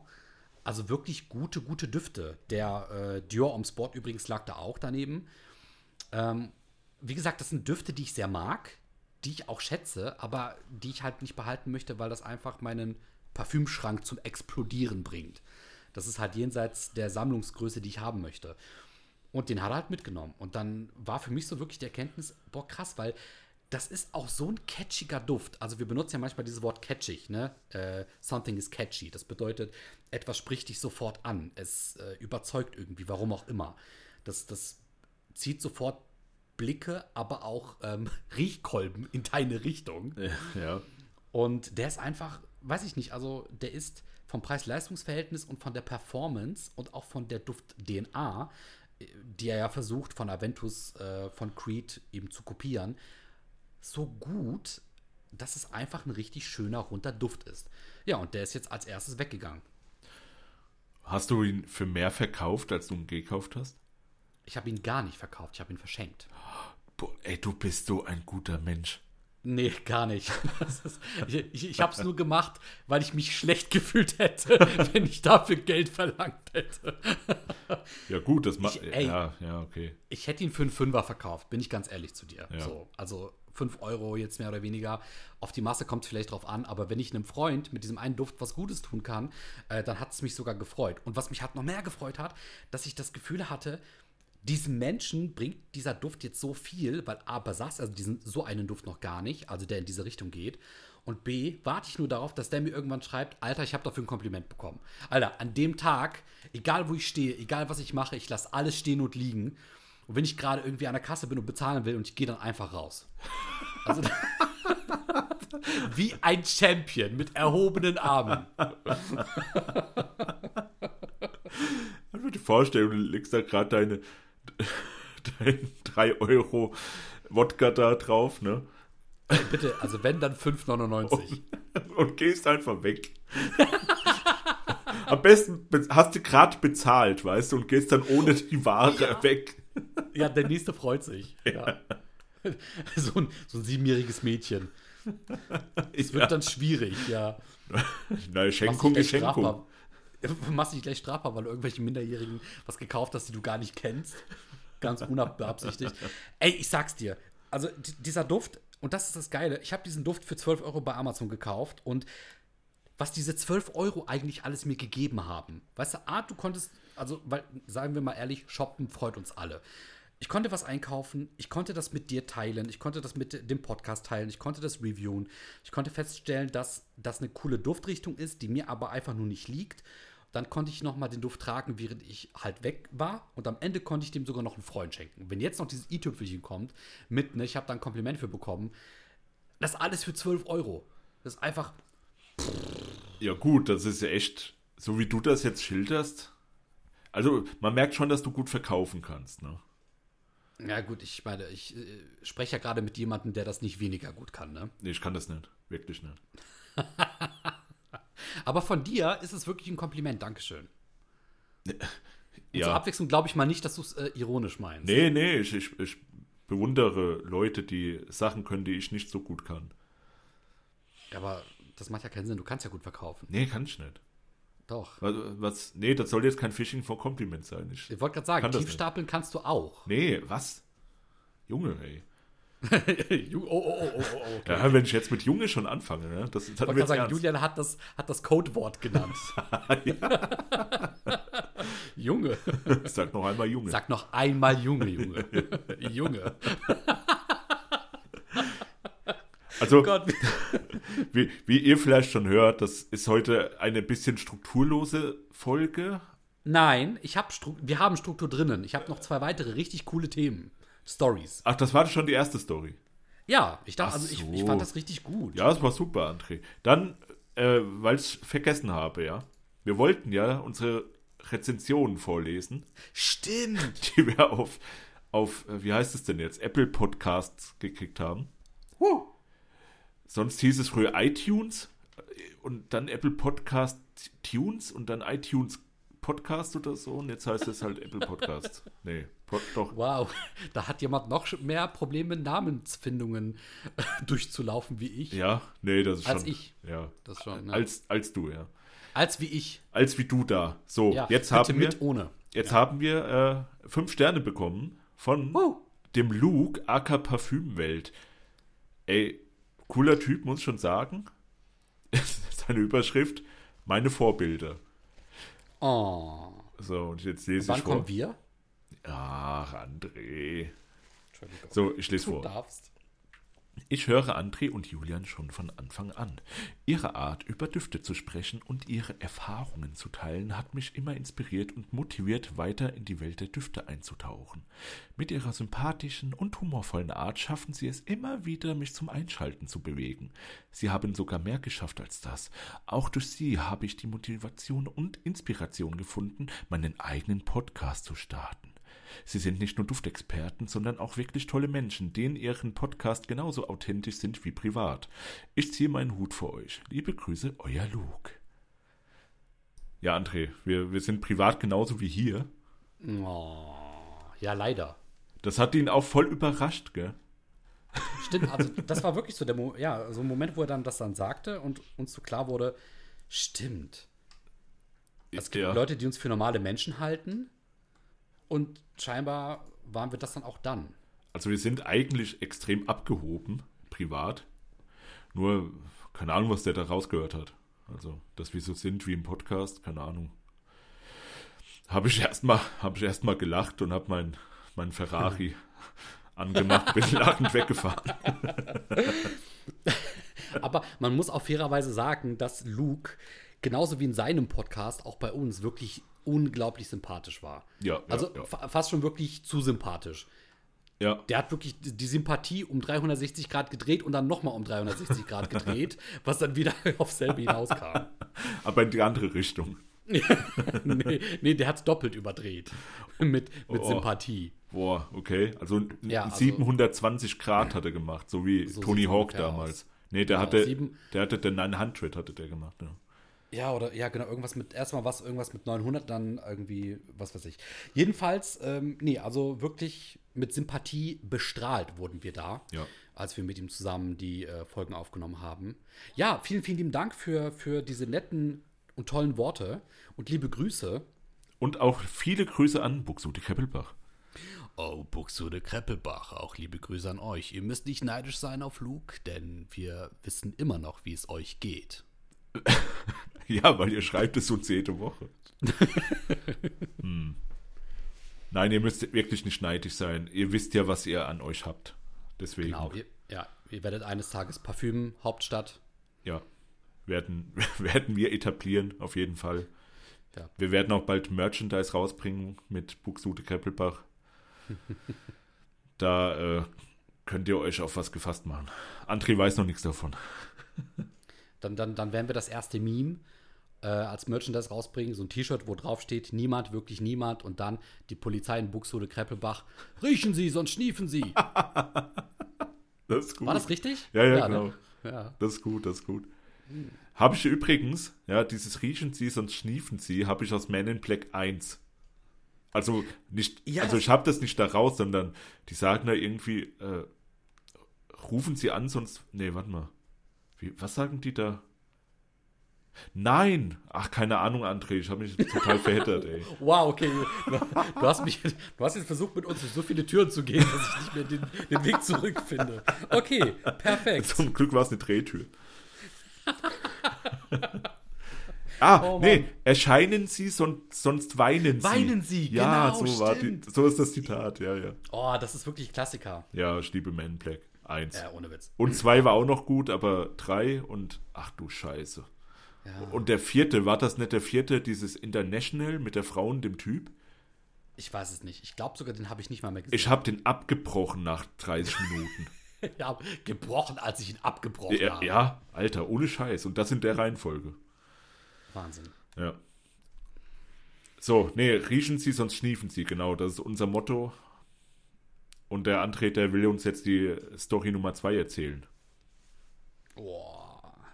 Also wirklich gute, gute Düfte. Der äh, Dior Homme Sport übrigens lag da auch daneben. Ähm, wie gesagt, das sind Düfte, die ich sehr mag, die ich auch schätze, aber die ich halt nicht behalten möchte, weil das einfach meinen Parfümschrank zum Explodieren bringt. Das ist halt jenseits der Sammlungsgröße, die ich haben möchte. Und den hat er halt mitgenommen. Und dann war für mich so wirklich die Erkenntnis, boah, krass, weil das ist auch so ein catchiger Duft. Also wir benutzen ja manchmal dieses Wort catchig, ne? Äh, something is catchy. Das bedeutet, etwas spricht dich sofort an. Es äh, überzeugt irgendwie, warum auch immer. Das, das zieht sofort Blicke, aber auch ähm, Riechkolben in deine Richtung. Ja. Und der ist einfach, weiß ich nicht, also der ist vom Preis-Leistungs-Verhältnis und von der Performance und auch von der Duft-DNA, äh, die er ja versucht, von Aventus, äh, von Creed eben zu kopieren, so gut, dass es einfach ein richtig schöner, runter Duft ist. Ja, und der ist jetzt als erstes weggegangen. Hast du ihn für mehr verkauft, als du ihn gekauft hast? Ich habe ihn gar nicht verkauft, ich habe ihn verschenkt. Boah, ey, du bist so ein guter Mensch. Nee, gar nicht. Ist, ich ich, habe es nur gemacht, weil ich mich schlecht gefühlt hätte, wenn ich dafür Geld verlangt hätte. Ja, gut, das macht. Ja, ja, okay. Ich hätte ihn für einen Fünfer verkauft, bin ich ganz ehrlich zu dir. Ja. So, also 5 Euro jetzt mehr oder weniger. Auf die Masse kommt es vielleicht drauf an, aber wenn ich einem Freund mit diesem einen Duft was Gutes tun kann, äh, dann hat es mich sogar gefreut. Und was mich halt noch mehr gefreut hat, dass ich das Gefühl hatte, diesem Menschen bringt dieser Duft jetzt so viel, weil A, besaß also diesen, so einen Duft noch gar nicht, also der in diese Richtung geht. Und B, warte ich nur darauf, dass der mir irgendwann schreibt, Alter, ich habe dafür ein Kompliment bekommen. Alter, an dem Tag, egal wo ich stehe, egal was ich mache, ich lasse alles stehen und liegen. Und wenn ich gerade irgendwie an der Kasse bin und bezahlen will und ich gehe dann einfach raus. Also, wie ein Champion mit erhobenen Armen. Ich würde dir vorstellen, du legst da gerade deine, dein 3 Euro Wodka da drauf, ne? Bitte, also wenn, dann 5,99. Und gehst einfach weg. Am besten be- hast du gerade bezahlt, weißt du, und gehst dann ohne die Ware Ja. weg. Ja, der nächste freut sich. Ja. So, ein, so ein siebenjähriges Mädchen. Es wird dann schwierig, ja. Na, Schenkung Machst ist dich gleich Schenkung. strafbar. Machst dich gleich strafbar, weil du irgendwelchen Minderjährigen was gekauft hast, die du gar nicht kennst. Ganz unbeabsichtigt. Ey, ich sag's dir. Also, dieser Duft, und das ist das Geile, ich habe diesen Duft für 12 Euro bei Amazon gekauft und was diese 12 Euro eigentlich alles mir gegeben haben. Weißt du, A, du konntest, also, weil, sagen wir mal ehrlich, shoppen freut uns alle. Ich konnte was einkaufen, ich konnte das mit dir teilen, ich konnte das mit dem Podcast teilen, ich konnte das reviewen. Ich konnte feststellen, dass das eine coole Duftrichtung ist, die mir aber einfach nur nicht liegt. Dann konnte ich noch mal den Duft tragen, während ich halt weg war. Und am Ende konnte ich dem sogar noch einen Freund schenken. Wenn jetzt noch dieses i-Tüpfelchen kommt, mit, ne, ich habe da ein Kompliment für bekommen, das alles für 12 Euro. Das ist einfach, Ja, gut, das ist ja echt, so wie du das jetzt schilderst. Also, man merkt schon, dass du gut verkaufen kannst, ne? ja gut, ich meine, ich äh, spreche ja gerade mit jemandem, der das nicht weniger gut kann, ne? Nee, ich kann das nicht. Wirklich nicht. Aber von dir ist es wirklich ein Kompliment, Dankeschön. Und zur Ja. Abwechslung glaube ich mal nicht, dass du es äh, ironisch meinst. Nee, nee, ich, ich, ich bewundere Leute, die Sachen können, die ich nicht so gut kann. Aber das macht ja keinen Sinn, du kannst ja gut verkaufen. Nee, kann ich nicht. Doch. Was, was, nee, das soll jetzt kein Phishing for Compliment sein. Ich, Ich wollte gerade sagen, Kann Tiefstapeln kannst du auch. nee, was? Junge, ey. Oh, oh, oh, oh, oh, okay. Ja, wenn ich jetzt mit Junge schon anfange, ne? Das, gerade jetzt sagen, ernst. Julian hat das, hat das Codewort genannt. Junge. Sag noch einmal Junge. Sag noch einmal Junge, Junge. Junge. Also, Oh Gott. wie, wie ihr vielleicht schon hört, das ist heute eine bisschen strukturlose Folge. Nein, ich hab Stru wir haben Struktur drinnen. Ich habe noch zwei weitere richtig coole Themen. Stories. Ach, das war schon die erste Story. Ja, ich dachte, Ach also ich, so. ich fand das richtig gut. Ja, das war super, André. Dann, äh, weil ich vergessen habe, ja. Wir wollten ja unsere Rezensionen vorlesen, Stimmt. die wir auf, auf, äh, wie heißt es denn jetzt, Apple Podcasts gekriegt haben. Huh. Sonst hieß es früher iTunes äh, und dann Apple Podcast Tunes und dann iTunes Podcast oder so und jetzt heißt es halt Apple Podcasts. Nee, Pod, doch. Wow, da hat jemand noch mehr Probleme, Namensfindungen durchzulaufen wie ich. Ja, nee, das ist Als schon. ich. Ja. Das schon, ne? Als, als du, ja. Als wie ich. Als wie du da. So, Ja, jetzt haben wir. mit ohne. Jetzt haben wir äh, fünf Sterne bekommen von Oh. dem Luke, aka Parfümwelt. Ey, cooler Typ, muss ich schon sagen. Seine Überschrift, meine Vorbilder. Oh. So, und jetzt lese Wann ich vor. kommen wir? Ach, André. So, ich lese du vor. darfst. Ich höre André und Julian schon von Anfang an. Ihre Art, über Düfte zu sprechen und ihre Erfahrungen zu teilen, hat mich immer inspiriert und motiviert, weiter in die Welt der Düfte einzutauchen. Mit ihrer sympathischen und humorvollen Art schaffen sie es immer wieder, mich zum Einschalten zu bewegen. Sie haben sogar mehr geschafft als das. Auch durch sie habe ich die Motivation und Inspiration gefunden, meinen eigenen Podcast zu starten. Sie sind nicht nur Duftexperten, sondern auch wirklich tolle Menschen, denen ihren Podcast genauso authentisch sind wie privat. Ich ziehe meinen Hut vor euch. Liebe Grüße, euer Luke. Ja, André, wir, wir sind privat genauso wie hier. Oh. Ja, leider. Das hat ihn auch voll überrascht, gell? Stimmt, also das war wirklich so der Mo ja, so ein Moment, wo er dann das dann sagte und uns so klar wurde, stimmt. Es gibt Ja. Leute, die uns für normale Menschen halten und scheinbar waren wir das dann auch dann. Also wir sind eigentlich extrem abgehoben, privat. Nur, keine Ahnung, was der da rausgehört hat. Also, dass wir so sind wie im Podcast, keine Ahnung. Habe ich erstmal hab ich erst mal gelacht und habe mein, mein Ferrari angemacht, bin lachend weggefahren. Aber man muss auch fairerweise sagen, dass Luke genauso wie in seinem Podcast auch bei uns wirklich unglaublich sympathisch war. Ja, ja, also ja. fa- fast schon wirklich zu sympathisch. Ja, Der hat wirklich die Sympathie um 360 Grad gedreht und dann nochmal um 360 Grad gedreht, was dann wieder aufs selbe hinauskam. aber in die andere Richtung. nee, nee, der hat doppelt überdreht. Mit, mit Oh. Sympathie. Boah, okay. Also, Ja, also- 720 Grad hat er gemacht, so wie So Tony Hawk damals. aus. Nee, der Genau, hatte, sieben- der hatte den 900 hatte der gemacht. Ja. Ja, oder ja, genau, irgendwas mit, erstmal was, irgendwas mit 900, dann irgendwie, was weiß ich. Jedenfalls, ähm, nee, also wirklich mit Sympathie bestrahlt wurden wir da, Ja. als wir mit ihm zusammen die äh, Folgen aufgenommen haben. Ja, vielen, vielen lieben Dank für, für diese netten und tollen Worte und liebe Grüße. Und auch viele Grüße an Buxtehude Keppelbach. Oh, Buxtehude Kreppelbach, auch liebe Grüße an euch. Ihr müsst nicht neidisch sein auf Luke, denn wir wissen immer noch, wie es euch geht. Ja, weil ihr schreibt es uns jede Woche. hm. Nein, ihr müsst wirklich nicht neidisch sein. Ihr wisst ja, was ihr an euch habt. Deswegen. Genau, ihr, ja, ihr werdet eines Tages Parfüm, Hauptstadt. Ja. Werden, werden wir etablieren, auf jeden Fall. Ja. Wir werden auch bald Merchandise rausbringen mit Buxute Kreppelbach. da äh, könnt ihr euch auf was gefasst machen. André weiß noch nichts davon. Dann, dann, dann werden wir das erste Meme äh, als Merchandise rausbringen. So ein T-Shirt, wo drauf steht, niemand, wirklich niemand. Und dann die Polizei in Buxtehude Kreppelbach. Riechen Sie, sonst schniefen Sie. Das ist gut. War das richtig? Ja, ja, ne? genau. Ja. Das ist gut, das ist gut. Habe ich übrigens, ja, dieses Riechen Sie, sonst schniefen Sie, habe ich aus Men in Black 1. Also nicht, Ja, also ich habe das nicht da raus, sondern die sagen da irgendwie, äh, rufen Sie an, sonst, nee, warte mal. Wie, was sagen die da? Nein! Ach, keine Ahnung, André, ich habe mich total verheddert, ey. Wow, okay. Du hast, mich, du hast jetzt versucht, mit uns durch so viele Türen zu gehen, dass ich nicht mehr den, den Weg zurückfinde. Okay, perfekt. Zum Glück war es eine Drehtür. ah, Oh nee, erscheinen Sie, sonst, sonst weinen Sie. Weinen Sie, ja, genau, so war die, so ist das Zitat, ja, ja. Oh, das ist wirklich Klassiker. Ja, ich liebe Man Black. Eins. Ja, ohne Witz. Und zwei war auch noch gut, aber drei und ach du Scheiße. Und der vierte, war das nicht der vierte, dieses International mit der Frau und dem Typ? Ich weiß es nicht. Ich glaube sogar, den habe ich nicht mal mehr gesehen. Ich habe den abgebrochen nach 30 Minuten. Ich habe gebrochen, als ich ihn abgebrochen ja, habe. ja, Alter, ohne Scheiß. Und das in der Reihenfolge. Wahnsinn. Ja. So, nee, riechen Sie, sonst schniefen Sie, genau. Das ist unser Motto. Und der André, der will uns jetzt die Story Nummer zwei erzählen. Boah.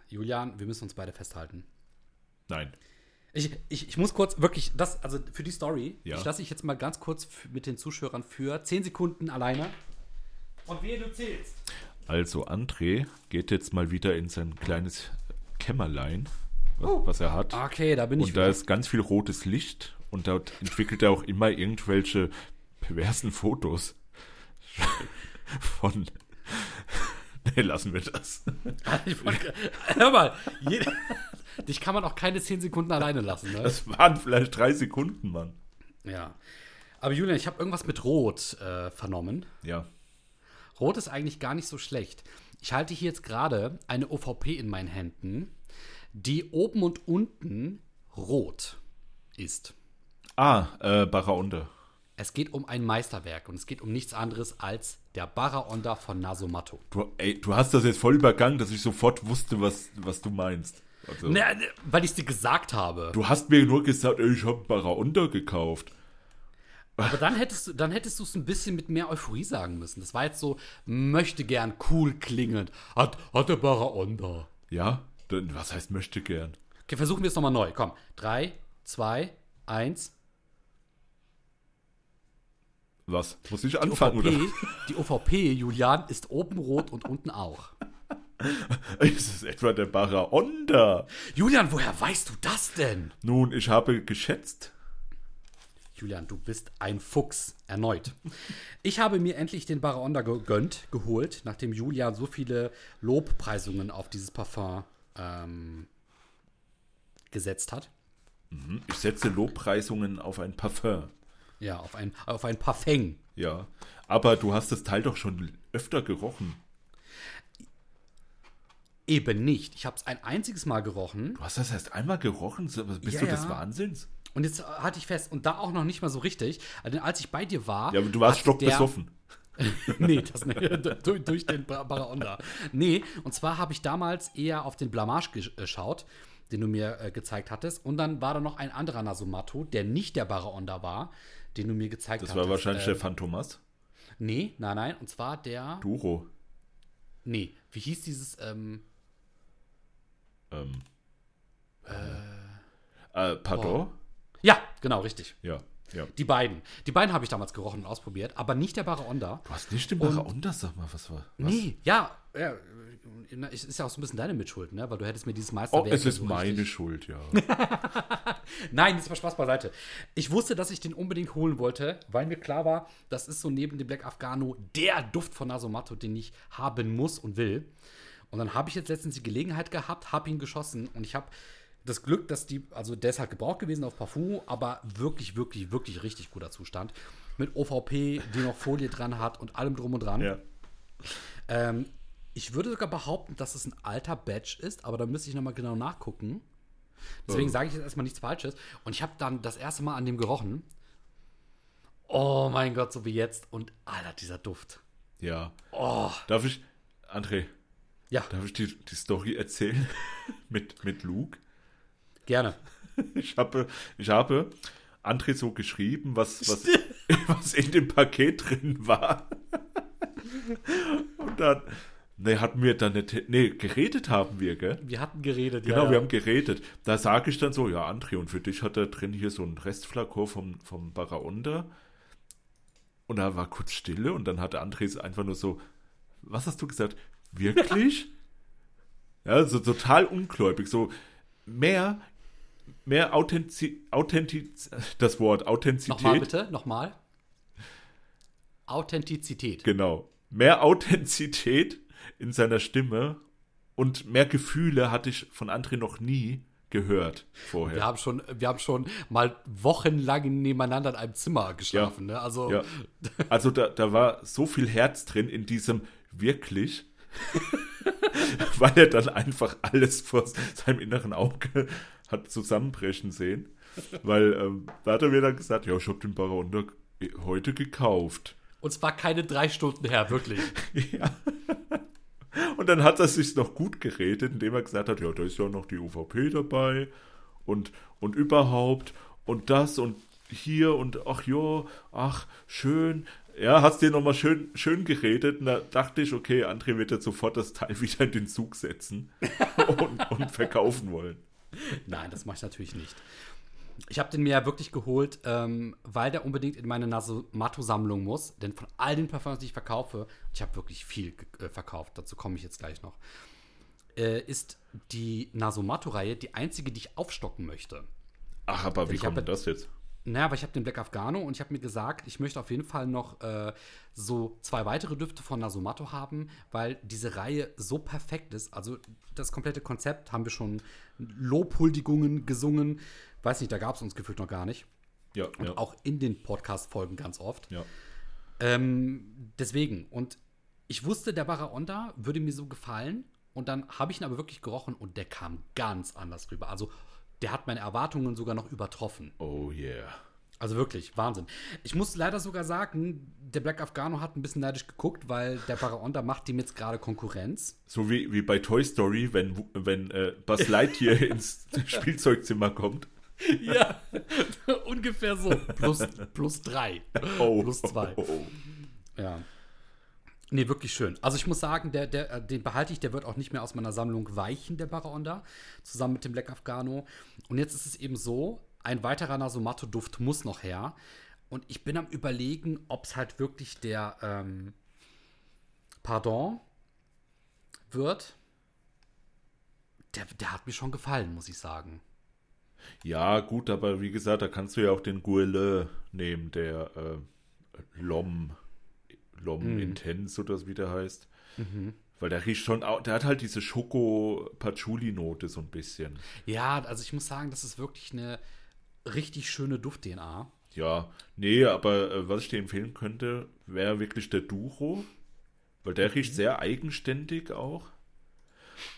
Julian, wir müssen uns beide festhalten. Nein. Ich, ich, ich muss kurz wirklich, das, also für die Story, Ja. ich lasse dich jetzt mal ganz kurz mit den Zuschauern für 10 Sekunden alleine. Und wehe, du zählst. Also, André geht jetzt mal wieder in sein kleines Kämmerlein, was, was er hat. Okay, da bin ich Und da ist ganz viel rotes Licht und dort entwickelt er auch immer irgendwelche perversen Fotos von. Nee, lassen wir das. Ich wollte- Hör mal, jede, dich kann man auch keine 10 Sekunden alleine lassen, ne? Das waren vielleicht drei Sekunden, Mann. Ja. Aber Julian, ich habe irgendwas mit Rot äh, vernommen. Ja. Rot ist eigentlich gar nicht so schlecht. Ich halte hier jetzt gerade eine OVP in meinen Händen, die oben und unten rot ist. Ah, äh, Baraonda. Es geht um ein Meisterwerk und es geht um nichts anderes als der Baraonda von Nasomatto. Du, ey, du hast das jetzt voll übergangen, dass ich sofort wusste, was, was du meinst. Also, Ne, ne, weil ich es dir gesagt habe. Du hast mir nur gesagt, ey, ich habe Baraonda gekauft. Aber dann hättest du dann hättest du es ein bisschen mit mehr Euphorie sagen müssen. Das war jetzt so, möchte gern cool klingend. Hat, hat der Baraonda. Ja? Dann, was heißt möchte gern? Okay, versuchen wir es nochmal neu. Komm. Drei, zwei, eins. Was? Muss ich Die anfangen, OVP, oder? die OVP, Julian, ist oben rot und unten auch. Ist es etwa der Baraonda? Julian, woher weißt du das denn? Nun, ich habe geschätzt. Julian, du bist ein Fuchs. Erneut. Ich habe mir endlich den Baraonda gegönnt, geholt, nachdem Julian so viele Lobpreisungen auf dieses Parfum ähm, gesetzt hat. Ich setze Lobpreisungen auf ein Parfum. Ja, auf ein, auf ein Parfum. Ja. Aber du hast das Teil doch schon öfter gerochen. Eben nicht. Ich habe es ein einziges Mal gerochen Du hast das erst einmal gerochen? Bist Ja, du des ja. Wahnsinns? und jetzt äh, hatte ich fest, und da auch noch nicht mal so richtig. Also, als ich bei dir war. Ja, aber du warst stockbesoffen. nee, das nicht. durch, durch den Ba- Baraonda. Nee, und zwar habe ich damals eher auf den Blamage gesch- geschaut, den du mir äh, gezeigt hattest. Und dann war da noch ein anderer Nasumato, der nicht der Baraonda war, den du mir gezeigt Das hattest. war wahrscheinlich äh, der Phantomas. Nee, nein, nein. Und zwar der. Duro. Nee, wie hieß dieses. Ähm, Ähm. Äh, pardon? ja, genau, richtig. Ja, ja. Die beiden. Die beiden habe ich damals gerochen und ausprobiert, aber nicht der Baraonda. Du hast nicht den Baraonda, sag mal, was war? Was? Nee, ja, ja. Es ist ja auch so ein bisschen deine Mitschuld, ne? Weil du hättest mir dieses Oh, Meisterwerk. es ist so meine Schuld, ja. Nein, das war Spaß beiseite. Ich wusste, dass ich den unbedingt holen wollte, weil mir klar war, das ist so neben dem Black Afghano der Duft von Nasomatto, den ich haben muss und will. Und dann habe ich jetzt letztens die Gelegenheit gehabt, habe ihn geschossen und ich habe das Glück, dass die, also der ist halt gebraucht gewesen auf Parfum, aber wirklich, wirklich, wirklich richtig guter Zustand. mit OVP, die noch Folie dran hat und allem drum und dran. Ja. Ähm, ich würde sogar behaupten, dass es ein alter Badge ist, aber da müsste ich nochmal genau nachgucken. Deswegen sage ich jetzt erstmal nichts Falsches. Und ich habe dann das erste Mal an dem gerochen. Oh mein Gott, so wie jetzt. Und Alter, dieser Duft. Ja. Oh, Darf ich, André, ja, darf ich die, die Story erzählen mit, mit Luke? gerne. Ich habe, ich habe André so geschrieben, was, was, was in dem Paket drin war. Und dann, ne, hatten wir dann nicht, ne, geredet haben wir, gell? Wir hatten geredet. Genau, ja, wir ja. haben geredet. Da sage ich dann so, ja, André, und für dich hat er drin hier so ein Restflakon vom, vom Baraonda. Und da war kurz Stille und dann hatte André einfach nur so, was hast du gesagt? Wirklich? ja, so total ungläubig, so mehr, mehr Authentiz, Authentiz, das Wort Authentizität. Nochmal bitte, nochmal. Authentizität. Genau. Mehr Authentizität in seiner Stimme und mehr Gefühle hatte ich von André noch nie gehört vorher. Wir haben schon, wir haben schon mal wochenlang nebeneinander in einem Zimmer geschlafen. Ne? Also Ja. Also da, da war so viel Herz drin in diesem wirklich, weil er dann einfach alles vor seinem inneren Auge hat zusammenbrechen sehen. Weil ähm, da hat er mir dann gesagt, ja, ich habe den Baronder heute gekauft. Und zwar keine drei Stunden her, wirklich. Ja. Und dann hat er sich noch gut geredet, indem er gesagt hat, ja, da ist ja noch die UVP dabei und, und überhaupt und das und hier und ach ja, ach, schön. Ja, hast dir nochmal schön, schön geredet und da dachte ich, okay, André wird jetzt sofort das Teil wieder in den Zug setzen und, und verkaufen wollen. Nein, das mache ich natürlich nicht. Ich habe den mir ja wirklich geholt, ähm, weil der unbedingt in meine Nasomatto-Sammlung muss. Denn von all den Parfums, die ich verkaufe, ich habe wirklich viel äh, verkauft, dazu komme ich jetzt gleich noch, äh, ist die Nasomatto-Reihe die einzige, die ich aufstocken möchte. Ach, aber wie Ich kommt denn das jetzt? Naja, aber ich habe den Black Afghano und ich habe mir gesagt, ich möchte auf jeden Fall noch äh, so zwei weitere Düfte von Nasomatto haben, weil diese Reihe so perfekt ist. Also das komplette Konzept haben wir schon Lobhuldigungen gesungen. Weiß nicht, da gab es uns gefühlt noch gar nicht. Ja, Und ja, auch in den Podcast-Folgen ganz oft. ja. Ähm, deswegen, und ich wusste, der Baraonda würde mir so gefallen. Und dann habe ich ihn aber wirklich gerochen und der kam ganz anders rüber. Also der hat meine Erwartungen sogar noch übertroffen. Oh yeah. Also wirklich, Wahnsinn. Ich muss leider sogar sagen, der Black Afghano hat ein bisschen neidisch geguckt, weil der Baraonda macht ihm jetzt gerade Konkurrenz. So wie, wie bei Toy Story, wenn, wenn äh, Buzz Lightyear ins Spielzeugzimmer kommt. Ja, ungefähr so. Plus, plus drei. Oh, Plus zwei. Oh, oh. Ja. Nee, wirklich schön. Also ich muss sagen, der, der, äh, den behalte ich, der wird auch nicht mehr aus meiner Sammlung weichen, der Baraonda, zusammen mit dem Black Afghano. Und jetzt ist es eben so, ein weiterer Nasomatto-Duft muss noch her. Und ich bin am überlegen, ob es halt wirklich der ähm, Pardon wird. Der, der hat mir schon gefallen, muss ich sagen. Ja, gut, aber wie gesagt, da kannst du ja auch den Gourle nehmen, der äh, Lom, Lom Intense oder so wie der heißt. Weil der riecht schon, der hat halt diese Schoko-Patchouli-Note so ein bisschen. Ja, also ich muss sagen, das ist wirklich eine richtig schöne Duft-DNA. Ja, nee, aber äh, was ich dir empfehlen könnte, wäre wirklich der Duro, weil der riecht sehr eigenständig auch.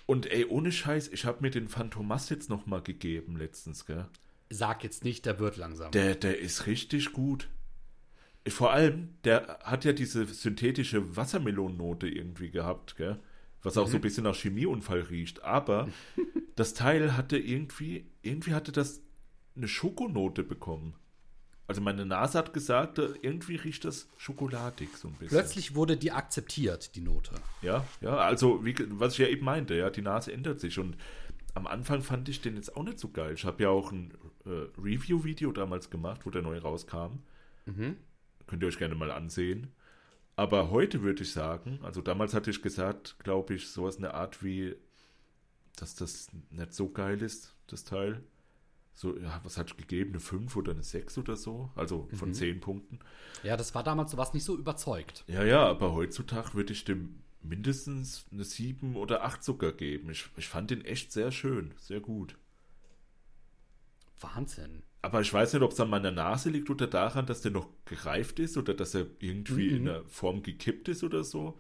Und ey, ohne Scheiß, ich habe mir den Phantomas jetzt nochmal gegeben letztens, gell? Sag jetzt nicht, der wird langsam. Der, der ist richtig gut. Vor allem, der hat ja diese synthetische Wassermelonennote irgendwie gehabt, gell? Was auch so ein bisschen nach Chemieunfall riecht. Aber das Teil hatte irgendwie, irgendwie hatte das eine Schokonote bekommen. Also meine Nase hat gesagt, irgendwie riecht das schokoladig so ein bisschen. Plötzlich wurde die akzeptiert, die Note. Ja, ja, also wie, was ich ja eben meinte, ja, die Nase ändert sich und am Anfang fand ich den jetzt auch nicht so geil. Ich habe ja auch ein äh, Review-Video damals gemacht, wo der neu rauskam. Könnt ihr euch gerne mal ansehen. Aber heute würde ich sagen, also damals hatte ich gesagt, glaube ich, sowas in der Art wie, dass das nicht so geil ist, das Teil. So, ja, was hat ich gegeben? Eine 5 oder eine 6 oder so? Also von 10 Punkten. Ja, das war damals sowas nicht so überzeugt. Ja, ja, aber heutzutage würde ich dem mindestens eine 7 oder 8 sogar geben. Ich, ich fand den echt sehr schön, sehr gut. Wahnsinn. Aber ich weiß nicht, ob es an meiner Nase liegt oder daran, dass der noch gereift ist oder dass er irgendwie Mhm. in der Form gekippt ist oder so.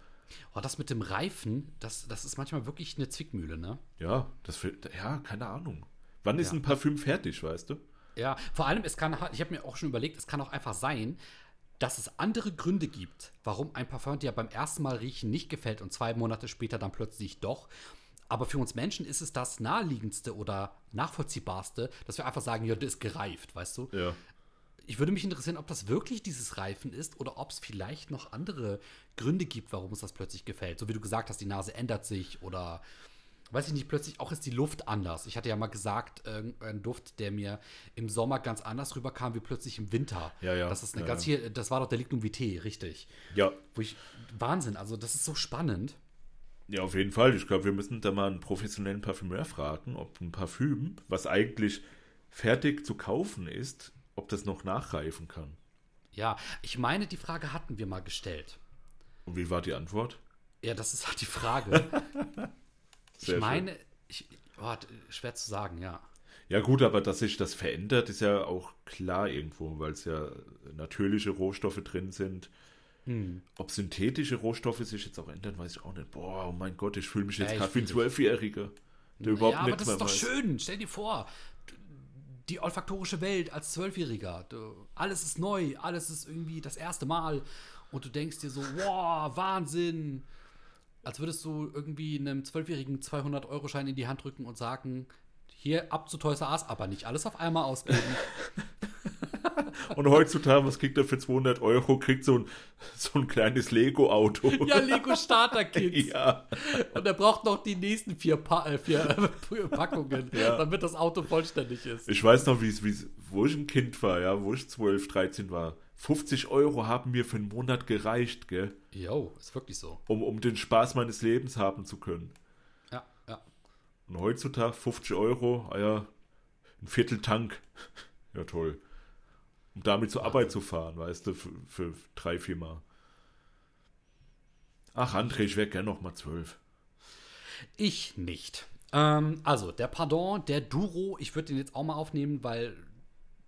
Oh, das mit dem Reifen, das, das ist manchmal wirklich eine Zwickmühle, ne? Ja, das ja, keine Ahnung. Wann ist Ja. ein Parfüm fertig, weißt du? Ja, vor allem, es kann, ich habe mir auch schon überlegt, es kann auch einfach sein, dass es andere Gründe gibt, warum ein Parfum dir beim ersten Mal riechen nicht gefällt und zwei Monate später dann plötzlich doch. Aber für uns Menschen ist es das naheliegendste oder nachvollziehbarste, dass wir einfach sagen, ja, das ist gereift, weißt du? Ja. Ich würde mich interessieren, ob das wirklich dieses Reifen ist oder ob es vielleicht noch andere Gründe gibt, warum es das plötzlich gefällt. So wie du gesagt hast, die Nase ändert sich oder weiß ich nicht, plötzlich auch ist die Luft anders. Ich hatte ja mal gesagt, ein Duft, der mir im Sommer ganz anders rüberkam wie plötzlich im Winter. Ja, ja. Das ist eine Ja, ganz ja. hier, das war doch der Lignum Vitae, richtig. Ja, Wo ich Wahnsinn, also das ist so spannend. Ja, auf jeden Fall. Ich glaube, wir müssen da mal einen professionellen Parfümeur fragen, ob ein Parfüm, was eigentlich fertig zu kaufen ist, ob das noch nachreifen kann. Ja, ich meine, die Frage hatten wir mal gestellt. Und wie war die Antwort? Ja, das ist halt die Frage. ich meine, ich, oh, schwer zu sagen, ja. Ja gut, aber dass sich das verändert, ist ja auch klar irgendwo, weil es ja natürliche Rohstoffe drin sind. Hm. Ob synthetische Rohstoffe sich jetzt auch ändern, weiß ich auch nicht. Boah, oh mein Gott, ich fühle mich jetzt Ja, gerade wie ein. Zwölfjähriger, der überhaupt ja, aber nichts das mehr ist doch weiß. schön. Stell dir vor, die olfaktorische Welt als Zwölfjähriger. Alles ist neu, alles ist irgendwie das erste Mal. Und du denkst dir so, wow, Wahnsinn. Als würdest du irgendwie einem Zwölfjährigen 200-Euro-Schein in die Hand drücken und sagen, hier ab zu Toys R Us, aber nicht alles auf einmal ausgeben. Und heutzutage, was kriegt er für 200 Euro? Kriegt so ein, so ein kleines Lego-Auto. ja, Lego Starter Kids. ja. Und er braucht noch die nächsten vier, pa äh, vier Packungen, Ja. damit das Auto vollständig ist. Ich weiß noch, wie es, wie es, wo ich ein Kind war, ja, wo ich 12, 13 war. 50 Euro haben mir für einen Monat gereicht, gell? Jo, ist wirklich so. Um, um den Spaß meines Lebens haben zu können. Ja, ja. Und heutzutage 50 Euro, ah ja, ein Viertel Tank. Ja, toll. Um damit zur Arbeit zu fahren, weißt du, für, für drei, vier Mal. Ach, André, ich wäre gern noch mal zwölf. Ich nicht. Ähm, also, der Pardon, der Duro, ich würde den jetzt auch mal aufnehmen, weil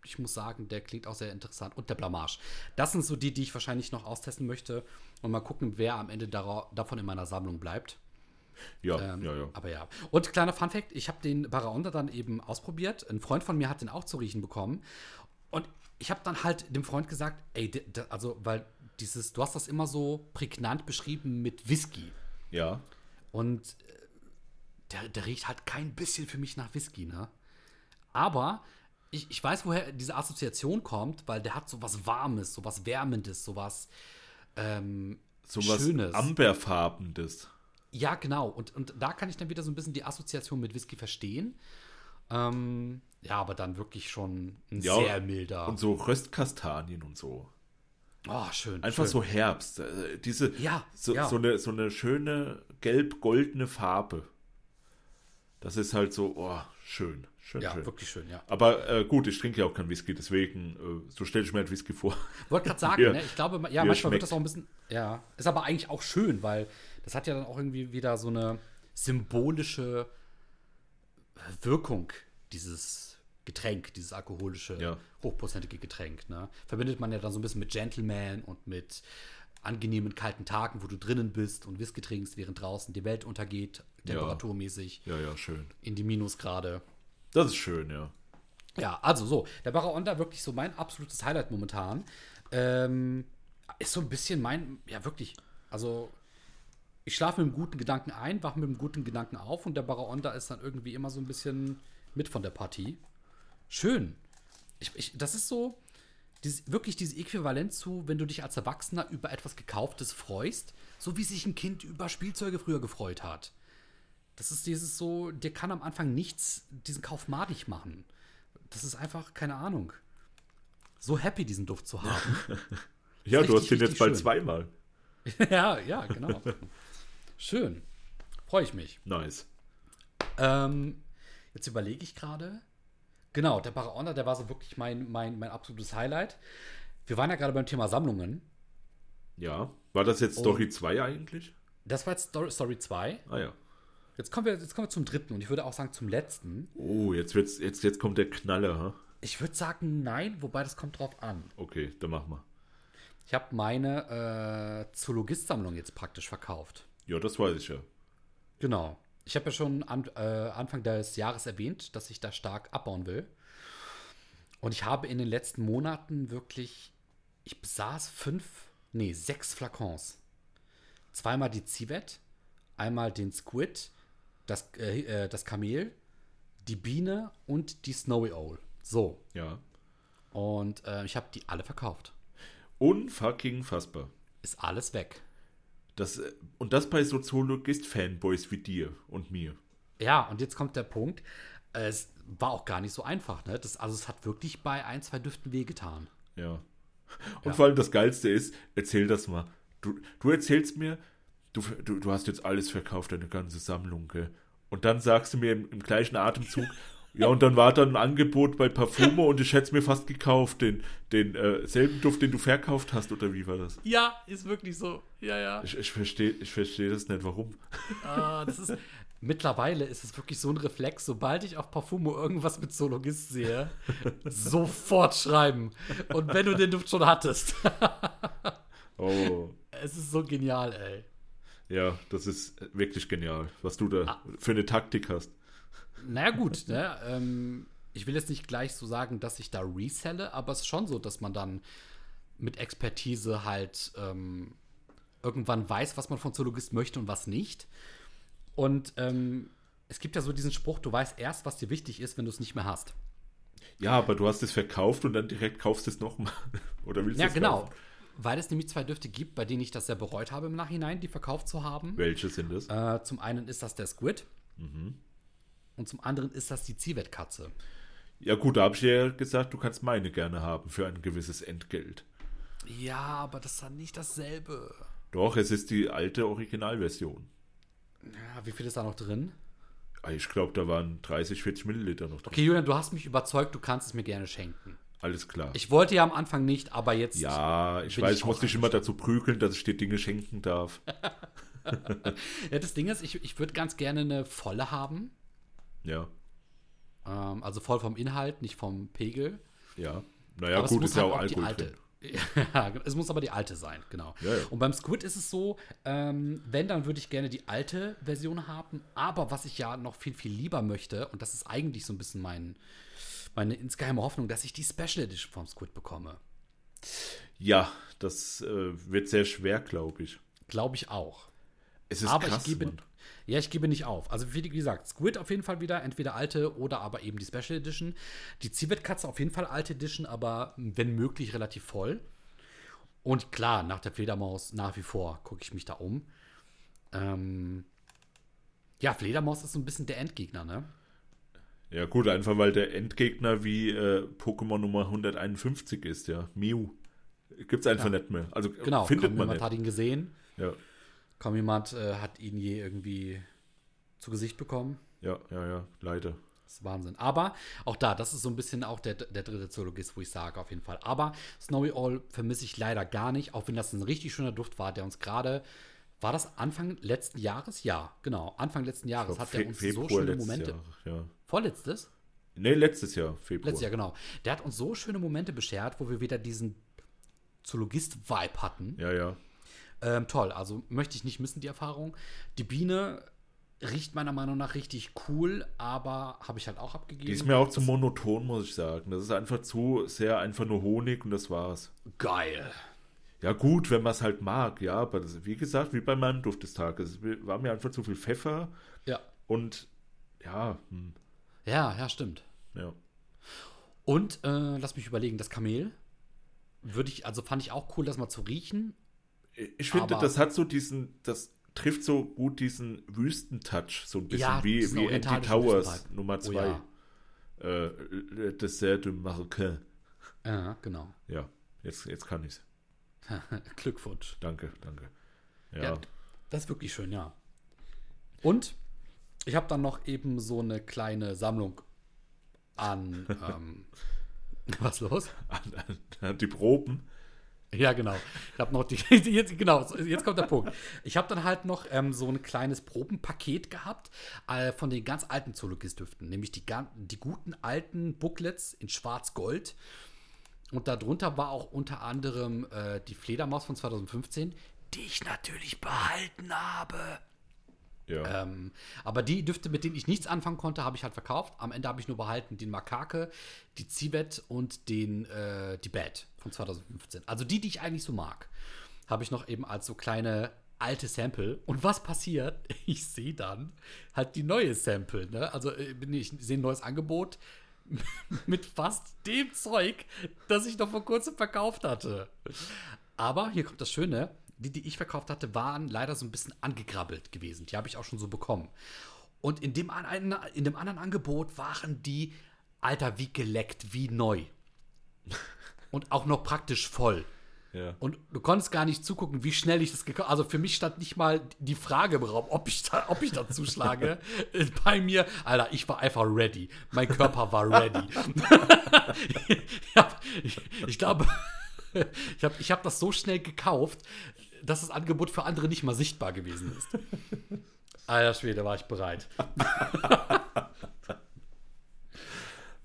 ich muss sagen, der klingt auch sehr interessant. Und der Blamage. Das sind so die, die ich wahrscheinlich noch austesten möchte. Und mal gucken, wer am Ende davon in meiner Sammlung bleibt. Ja, Ähm, ja, ja. Aber ja. Und kleiner Funfact: Ich habe den Baraonda dann eben ausprobiert. Ein Freund von mir hat den auch zu riechen bekommen. Und ich habe dann halt dem Freund gesagt: Ey, also, weil dieses, du hast das immer so prägnant beschrieben mit Whisky. Ja, Und äh, der, der riecht halt kein bisschen für mich nach Whisky, ne? Aber ich, ich weiß, woher diese Assoziation kommt, weil der hat so was Warmes, so was Wärmendes, so was ähm, so was Schönes. Amberfarbendes. Ja, genau. Und, und da kann ich dann wieder so ein bisschen die Assoziation mit Whisky verstehen. Ähm, ja, aber dann wirklich schon ein Ja, sehr milder. Und so Röstkastanien und so. oh, schön. Einfach schön. so Herbst. äh, Diese, Ja, so, ja. So, eine, so eine schöne gelb-goldene Farbe. Das ist halt so, oh, schön. Schön, Ja, schön. wirklich schön, ja. Aber äh, gut, ich trinke ja auch keinen Whisky, deswegen, äh, so stelle ich mir halt Whisky vor. Wollte gerade sagen, Hier. ne? ich glaube, ja, manchmal schmeckt. wird das auch ein bisschen, ja, ist aber eigentlich auch schön, weil das hat ja dann auch irgendwie wieder so eine symbolische Wirkung, dieses Getränk, dieses alkoholische, Ja. hochprozentige Getränk. Ne? Verbindet man ja dann so ein bisschen mit Gentleman und mit angenehmen kalten Tagen, wo du drinnen bist und Whisky trinkst, während draußen die Welt untergeht, temperaturmäßig Ja, ja, schön. in die Minusgrade. Das ist schön, ja. Ja, also so, der Baraonda wirklich so mein absolutes Highlight momentan. Ähm, ist so ein bisschen mein, ja wirklich, also ich schlafe mit einem guten Gedanken ein, wache mit einem guten Gedanken auf und der Baraonda ist dann irgendwie immer so ein bisschen mit von der Partie. Schön. Ich, ich, das ist so dieses, wirklich dieses Äquivalent zu, wenn du dich als Erwachsener über etwas Gekauftes freust, so wie sich ein Kind über Spielzeuge früher gefreut hat. Das ist dieses so, dir kann am Anfang nichts diesen Kauf madig machen. Das ist einfach, keine Ahnung. So happy, diesen Duft zu haben. Ja, du richtig, hast den jetzt bald zweimal. ja, ja, genau. Schön. Freue ich mich. Nice. Ähm, jetzt überlege ich gerade. Genau, der Baraona, der war so wirklich mein, mein, mein absolutes Highlight. Wir waren ja gerade beim Thema Sammlungen. Ja. War das jetzt. Story 2 eigentlich? Das war jetzt Story, Story 2. Ah ja. Jetzt kommen, wir, jetzt kommen wir zum dritten und ich würde auch sagen zum letzten. Oh, jetzt, wird's, jetzt, jetzt kommt der Knaller, ha? Ich würde sagen nein, wobei das kommt drauf an. Okay, dann mach mal. Ich habe meine äh, Zoologist-Sammlung jetzt praktisch verkauft. Ja, das weiß ich ja. Genau. Ich habe ja schon an, äh, Anfang des Jahres erwähnt, dass ich da stark abbauen will. Und ich habe in den letzten Monaten wirklich, ich besaß fünf, nee, sechs Flakons. Zweimal die Civet, einmal den Squid, das, äh, äh, das Kamel, die Biene und die Snowy Owl. So. Ja. Und äh, ich habe die alle verkauft. Unfucking fassbar. Ist alles weg. Das, äh, und das bei Soziologist-Fanboys wie dir und mir. Ja, und jetzt kommt der Punkt. Es war auch gar nicht so einfach, ne? Das, also es hat wirklich bei ein, zwei Düften wehgetan. Ja. Und Ja. vor allem das Geilste ist, erzähl das mal. Du, du erzählst mir, du, du, du hast jetzt alles verkauft, deine ganze Sammlung, gell? Und dann sagst du mir im, im gleichen Atemzug, ja, und dann war da ein Angebot bei Parfumo und ich hätte es mir fast gekauft, den, den äh, selben Duft, den du verkauft hast, oder wie war das? Ja, ist wirklich so. Ja, ja. Ich, ich verstehe ich versteh das nicht, warum. Ah, das ist, mittlerweile ist es wirklich so ein Reflex, sobald ich auf Parfumo irgendwas mit Zoologist sehe, sofort schreiben. Und wenn du den Duft schon hattest. Oh, es ist so genial, ey. ja, das ist wirklich genial, was du da für eine Taktik hast. Naja, gut, ne? Ähm, ich will jetzt nicht gleich so sagen, dass ich da reselle, aber es ist schon so, dass man dann mit Expertise halt ähm, irgendwann weiß, was man von Zoologist möchte und was nicht. Und ähm, es gibt ja so diesen Spruch, du weißt erst, was dir wichtig ist, wenn du es nicht mehr hast. Ja, aber du hast es verkauft und dann direkt kaufst du es nochmal. Oder willst du Ja, es genau. kaufen? Weil es nämlich zwei Düfte gibt, bei denen ich das sehr bereut habe im Nachhinein, die verkauft zu haben. Welche sind es? Äh, zum einen ist das der Squid. Mhm. Und zum anderen ist das die Zivet-Katze. Ja gut, da habe ich ja gesagt, du kannst meine gerne haben für ein gewisses Entgelt. Ja, aber das ist dann nicht dasselbe. Doch, es ist die alte Originalversion. Ja, wie viel ist da noch drin? Ah, Ich glaube, da waren 30, 40 Milliliter noch drin. Okay, Julian, du hast mich überzeugt, du kannst es mir gerne schenken. Alles klar. Ich wollte ja am Anfang nicht, aber jetzt. ja, ich weiß, ich ich muss dich immer dazu prügeln, dass ich dir Dinge schenken darf. Ja, das Ding ist, ich, ich würde ganz gerne eine volle haben. Ja, Ähm, also voll vom Inhalt, nicht vom Pegel. ja. Naja, aber gut, ist ja halt auch auch die Alkohol alte. ja, es muss aber die alte sein, genau. Ja, ja. Und beim Squid ist es so, ähm, wenn, dann würde ich gerne die alte Version haben. Aber was ich ja noch viel, viel lieber möchte, und das ist eigentlich so ein bisschen mein, meine insgeheime Hoffnung, dass ich die Special Edition vom Squid bekomme. Ja, das äh, wird sehr schwer, glaube ich. Glaube ich auch. Es ist aber krass, ich gebe, Mann. Ja, ich gebe nicht auf. Also wie gesagt, Squid auf jeden Fall wieder, entweder alte oder aber eben die Special Edition. Die Civet-Katze auf jeden Fall alte Edition, aber wenn möglich relativ voll. Und klar, nach der Fledermaus nach wie vor gucke ich mich da um. Ähm, ja, Fledermaus ist so ein bisschen der Endgegner, ne? Ja gut, einfach weil der Endgegner wie äh, Pokémon Nummer 151 ist, ja. Mew. Gibt's einfach nicht mehr. Also Genau, findet man nicht. hat ihn gesehen. Ja, Kaum jemand äh, hat ihn je irgendwie zu Gesicht bekommen. ja, ja, ja, leider. Das ist Wahnsinn. Aber auch da, das ist so ein bisschen auch der, der dritte Zoologist, wo ich sage, auf jeden Fall. Aber Snowy Owl vermisse ich leider gar nicht, auch wenn das ein richtig schöner Duft war, der uns gerade. War das Anfang letzten Jahres? Ja, genau. Anfang letzten Jahres glaub, hat der uns Februar so schöne Momente. Jahr, ja. Vorletztes? Nee, letztes Jahr, Februar. Letztes Jahr, genau. Der hat uns so schöne Momente beschert, wo wir wieder diesen Zoologist-Vibe hatten. Ja, ja. Ähm, toll, also möchte ich nicht missen, die Erfahrung. Die Biene riecht meiner Meinung nach richtig cool, aber habe ich halt auch abgegeben. Die ist mir auch zu monoton, muss ich sagen. Das ist einfach zu sehr einfach nur Honig und das war's. geil. Ja, gut, wenn man es halt mag, ja, aber das, wie gesagt, wie bei meinem Duft des Tages. Es war mir einfach zu viel Pfeffer Ja. und ja, hm, Ja, ja, stimmt. ja. Und äh, lass mich überlegen, das Kamel würde ich, also fand ich auch cool, das mal zu riechen. Ich finde, Aber- das hat so diesen, das trifft so gut diesen Wüstentouch, so ein bisschen Ja, wie, wie Anti Towers Wüstenvibe. Nummer Oh zwei. ja. Äh, Le Dessert du Marocain. Ja, genau. Ja, jetzt, jetzt kann ich's. Glückwunsch. Danke, danke. Ja, Ja. Das ist wirklich schön, ja. Und ich habe dann noch eben so eine kleine Sammlung an. ähm, was los? An- an- die Proben. Ja, genau. Ich habe noch die, jetzt, genau, jetzt kommt der Punkt. Ich habe dann halt noch ähm, so ein kleines Probenpaket gehabt äh, von den ganz alten Zoologist-Düften, nämlich die, die guten alten Booklets in Schwarz-Gold. Und darunter war auch unter anderem äh, die Fledermaus von 2015, die ich natürlich behalten habe. Ja. Ähm, aber die Düfte, mit denen ich nichts anfangen konnte, habe ich halt verkauft. Am Ende habe ich nur behalten den Makake, die Civet und den, äh, die Bad von 2015. Also die, die ich eigentlich so mag, habe ich noch eben als so kleine alte Sample. Und was passiert? Ich sehe dann halt die neue Sample. Ne? Also äh, ich sehe ein neues Angebot mit fast dem Zeug, das ich noch vor kurzem verkauft hatte. Aber hier kommt das Schöne die, die ich verkauft hatte, waren leider so ein bisschen angegrabbelt gewesen. Die habe ich auch schon so bekommen. Und in dem, in dem anderen Angebot waren die, Alter, wie geleckt, wie neu. Und auch noch praktisch voll. Ja. Und du konntest gar nicht zugucken, wie schnell ich das gekauft Also für mich stand nicht mal die Frage im Raum, ob ich da, ob ich da zuschlage. Bei mir, Alter, ich war einfach ready. Mein Körper war ready. ich, hab, ich, ich glaube, ich habe ich hab das so schnell gekauft, dass das Angebot für andere nicht mal sichtbar gewesen ist. Alter Schwede, war ich bereit.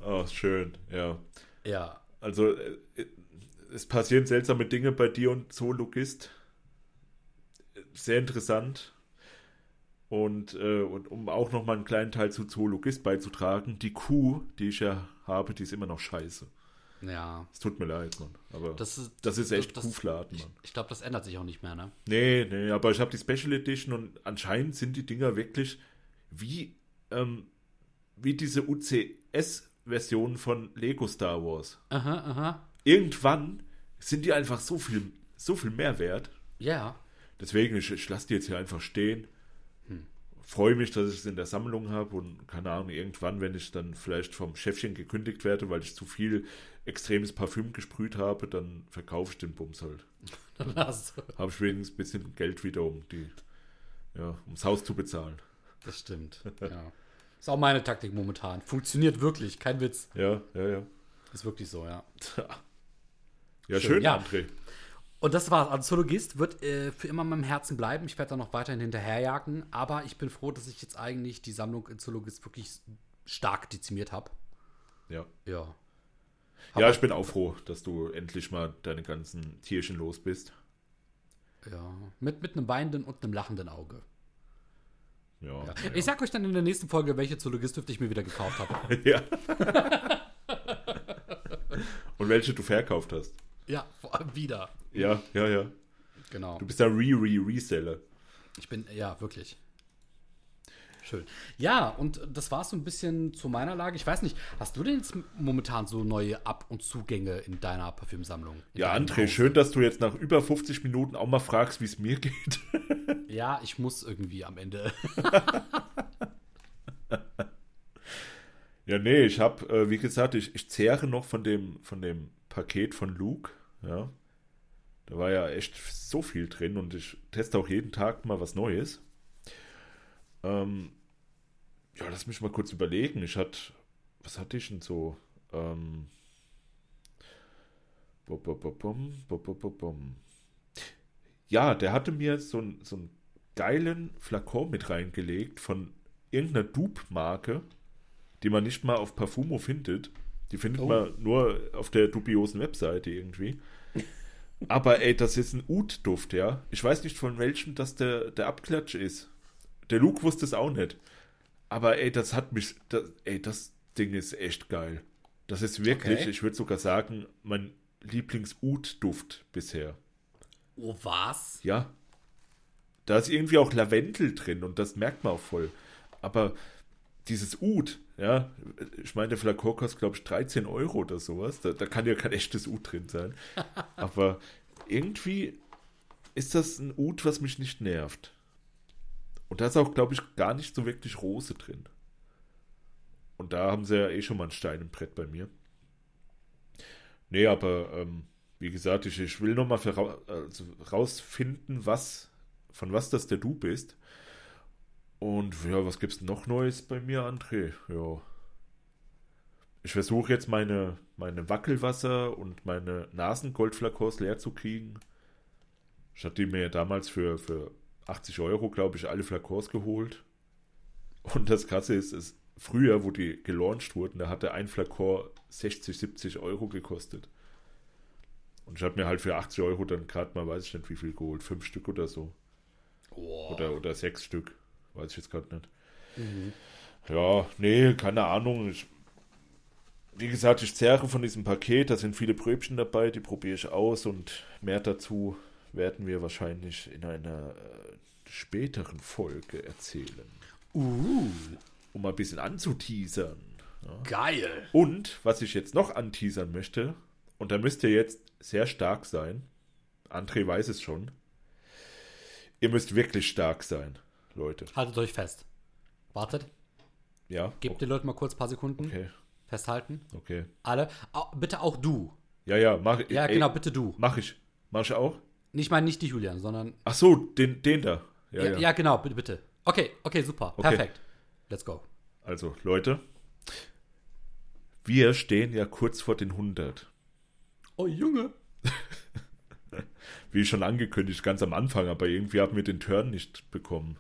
oh, schön, ja. Ja. Also, äh, es passieren seltsame Dinge bei dir und Zoologist. Sehr interessant. Und, äh, und um auch noch mal einen kleinen Teil zu Zoologist beizutragen, die Kuh, die ich ja habe, die ist immer noch scheiße. Ja. Es tut mir leid, Mann. Aber das ist, das ist echt das, Kuhfladen, Mann. Ich, ich glaube, das ändert sich auch nicht mehr, ne? Nee, nee, aber ich habe die Special Edition und anscheinend sind die Dinger wirklich wie, ähm, wie diese UCS-Version von Lego Star Wars. Aha, aha. Irgendwann sind die einfach so viel, so viel mehr wert. Ja. Deswegen, ich, ich lasse die jetzt hier einfach stehen freue mich, dass ich es in der Sammlung habe und keine Ahnung, irgendwann, wenn ich dann vielleicht vom Chefchen gekündigt werde, weil ich zu viel extremes Parfüm gesprüht habe, dann verkaufe ich den Bums halt. Dann hast du. Habe ich wenigstens ein bisschen Geld wieder, um die, ja, ums Haus zu bezahlen. Das stimmt, ja. Ist auch meine Taktik momentan. Funktioniert wirklich, kein Witz. Ja, ja, ja. Ist wirklich so, ja. Ja, schön, schön ja. André. Und das war's. Also Zoologist wird äh, für immer in meinem Herzen bleiben. Ich werde da noch weiterhin hinterherjagen. Aber ich bin froh, dass ich jetzt eigentlich die Sammlung in Zoologist wirklich stark dezimiert habe. Ja. Ja. Hab ja, ich bin auch froh, dass du endlich mal deine ganzen Tierchen los bist. Ja. Mit, mit einem weinenden und einem lachenden Auge. Ja, ja. Ich sag euch dann in der nächsten Folge, welche Zoologist-Düfte ich mir wieder gekauft habe. ja. und welche du verkauft hast. Ja, vor allem wieder. Ja, ja, ja. Genau. Du bist der Re-Re-Reseller. Ich bin, ja, wirklich. Schön. Ja, und das war so ein bisschen zu meiner Lage. Ich weiß nicht, hast du denn jetzt momentan so neue Ab- und Zugänge in deiner Parfümsammlung? In ja, André, Haus? schön, dass du jetzt nach über 50 Minuten auch mal fragst, wie es mir geht. ja, ich muss irgendwie am Ende. ja, nee, ich habe, äh, wie gesagt, ich, ich zehre noch von dem, von dem Paket von Luke. Ja. Da war ja echt so viel drin und ich teste auch jeden Tag mal was Neues. Ähm, ja, lass mich mal kurz überlegen. Ich hatte, was hatte ich denn so? Ähm, ja, der hatte mir so, so einen geilen Flakon mit reingelegt von irgendeiner Dupe-Marke, die man nicht mal auf Parfumo findet. Die findet oh. man nur auf der dubiosen Webseite irgendwie. Aber ey, das ist ein Ud-Duft, ja. Ich weiß nicht, von welchem das der, der Abklatsch ist. Der Luke wusste es auch nicht. Aber ey, das hat mich. Das, ey, das Ding ist echt geil. Das ist wirklich, okay. ich würde sogar sagen, mein Lieblings-Ud-Duft bisher. Oh, was? Ja. Da ist irgendwie auch Lavendel drin und das merkt man auch voll. Aber dieses Ud, ja, ich meine, der Flakon kostet, glaube ich, 13 Euro oder sowas. Da, da, kann ja kein echtes Ud drin sein. Aber irgendwie ist das ein Ud, was mich nicht nervt. Und da ist auch, glaube ich, gar nicht so wirklich Rose drin. Und da haben sie ja eh schon mal ein Stein im Brett bei mir. Nee, aber ähm, wie gesagt, ich, ich will nochmal also rausfinden, was, von was das der Du bist. Und ja, was gibt's noch Neues bei mir, André? Ja. ich versuche jetzt meine, meine Wackelwasser und meine Nasengoldflakons leer zu kriegen. Ich hatte mir ja damals für, für 80 Euro, glaube ich, alle Flakons geholt. Und das Krasse ist, ist, früher, wo die gelauncht wurden, da hatte ein Flakon 60, 70 Euro gekostet. Und ich habe mir halt für 80 Euro dann gerade mal, weiß ich nicht, wie viel geholt. Fünf Stück oder so. Oh. Oder, oder sechs Stück. Weiß ich jetzt gerade nicht. Mhm. Ja, nee, keine Ahnung. Ich, wie gesagt, ich zehre von diesem Paket. Da sind viele Pröbchen dabei, die probiere ich aus. Und mehr dazu werden wir wahrscheinlich in einer äh, späteren Folge erzählen. Uh, Um mal ein bisschen anzuteasern. geil. Und was ich jetzt noch anteasern möchte, und da müsst ihr jetzt sehr stark sein. André weiß es schon. Ihr müsst wirklich stark sein, Leute. Haltet euch fest. Wartet, Ja? gebt den Leuten mal kurz ein paar Sekunden. Okay, Festhalten. okay. Alle. Bitte auch du. Ja, ja, mach ich. Ja, ey, genau, bitte du. Mach ich. Mach ich auch? Ich meine nicht die Julian, sondern. Ach so, den, den da. Ja, Ja, ja. ja. genau, bitte, bitte. Okay, okay, super. Okay. Perfekt. Let's go. Also, Leute, wir stehen ja kurz vor den 100. Oh, Junge. Wie schon angekündigt, ganz am Anfang, aber irgendwie haben wir den Turn nicht bekommen.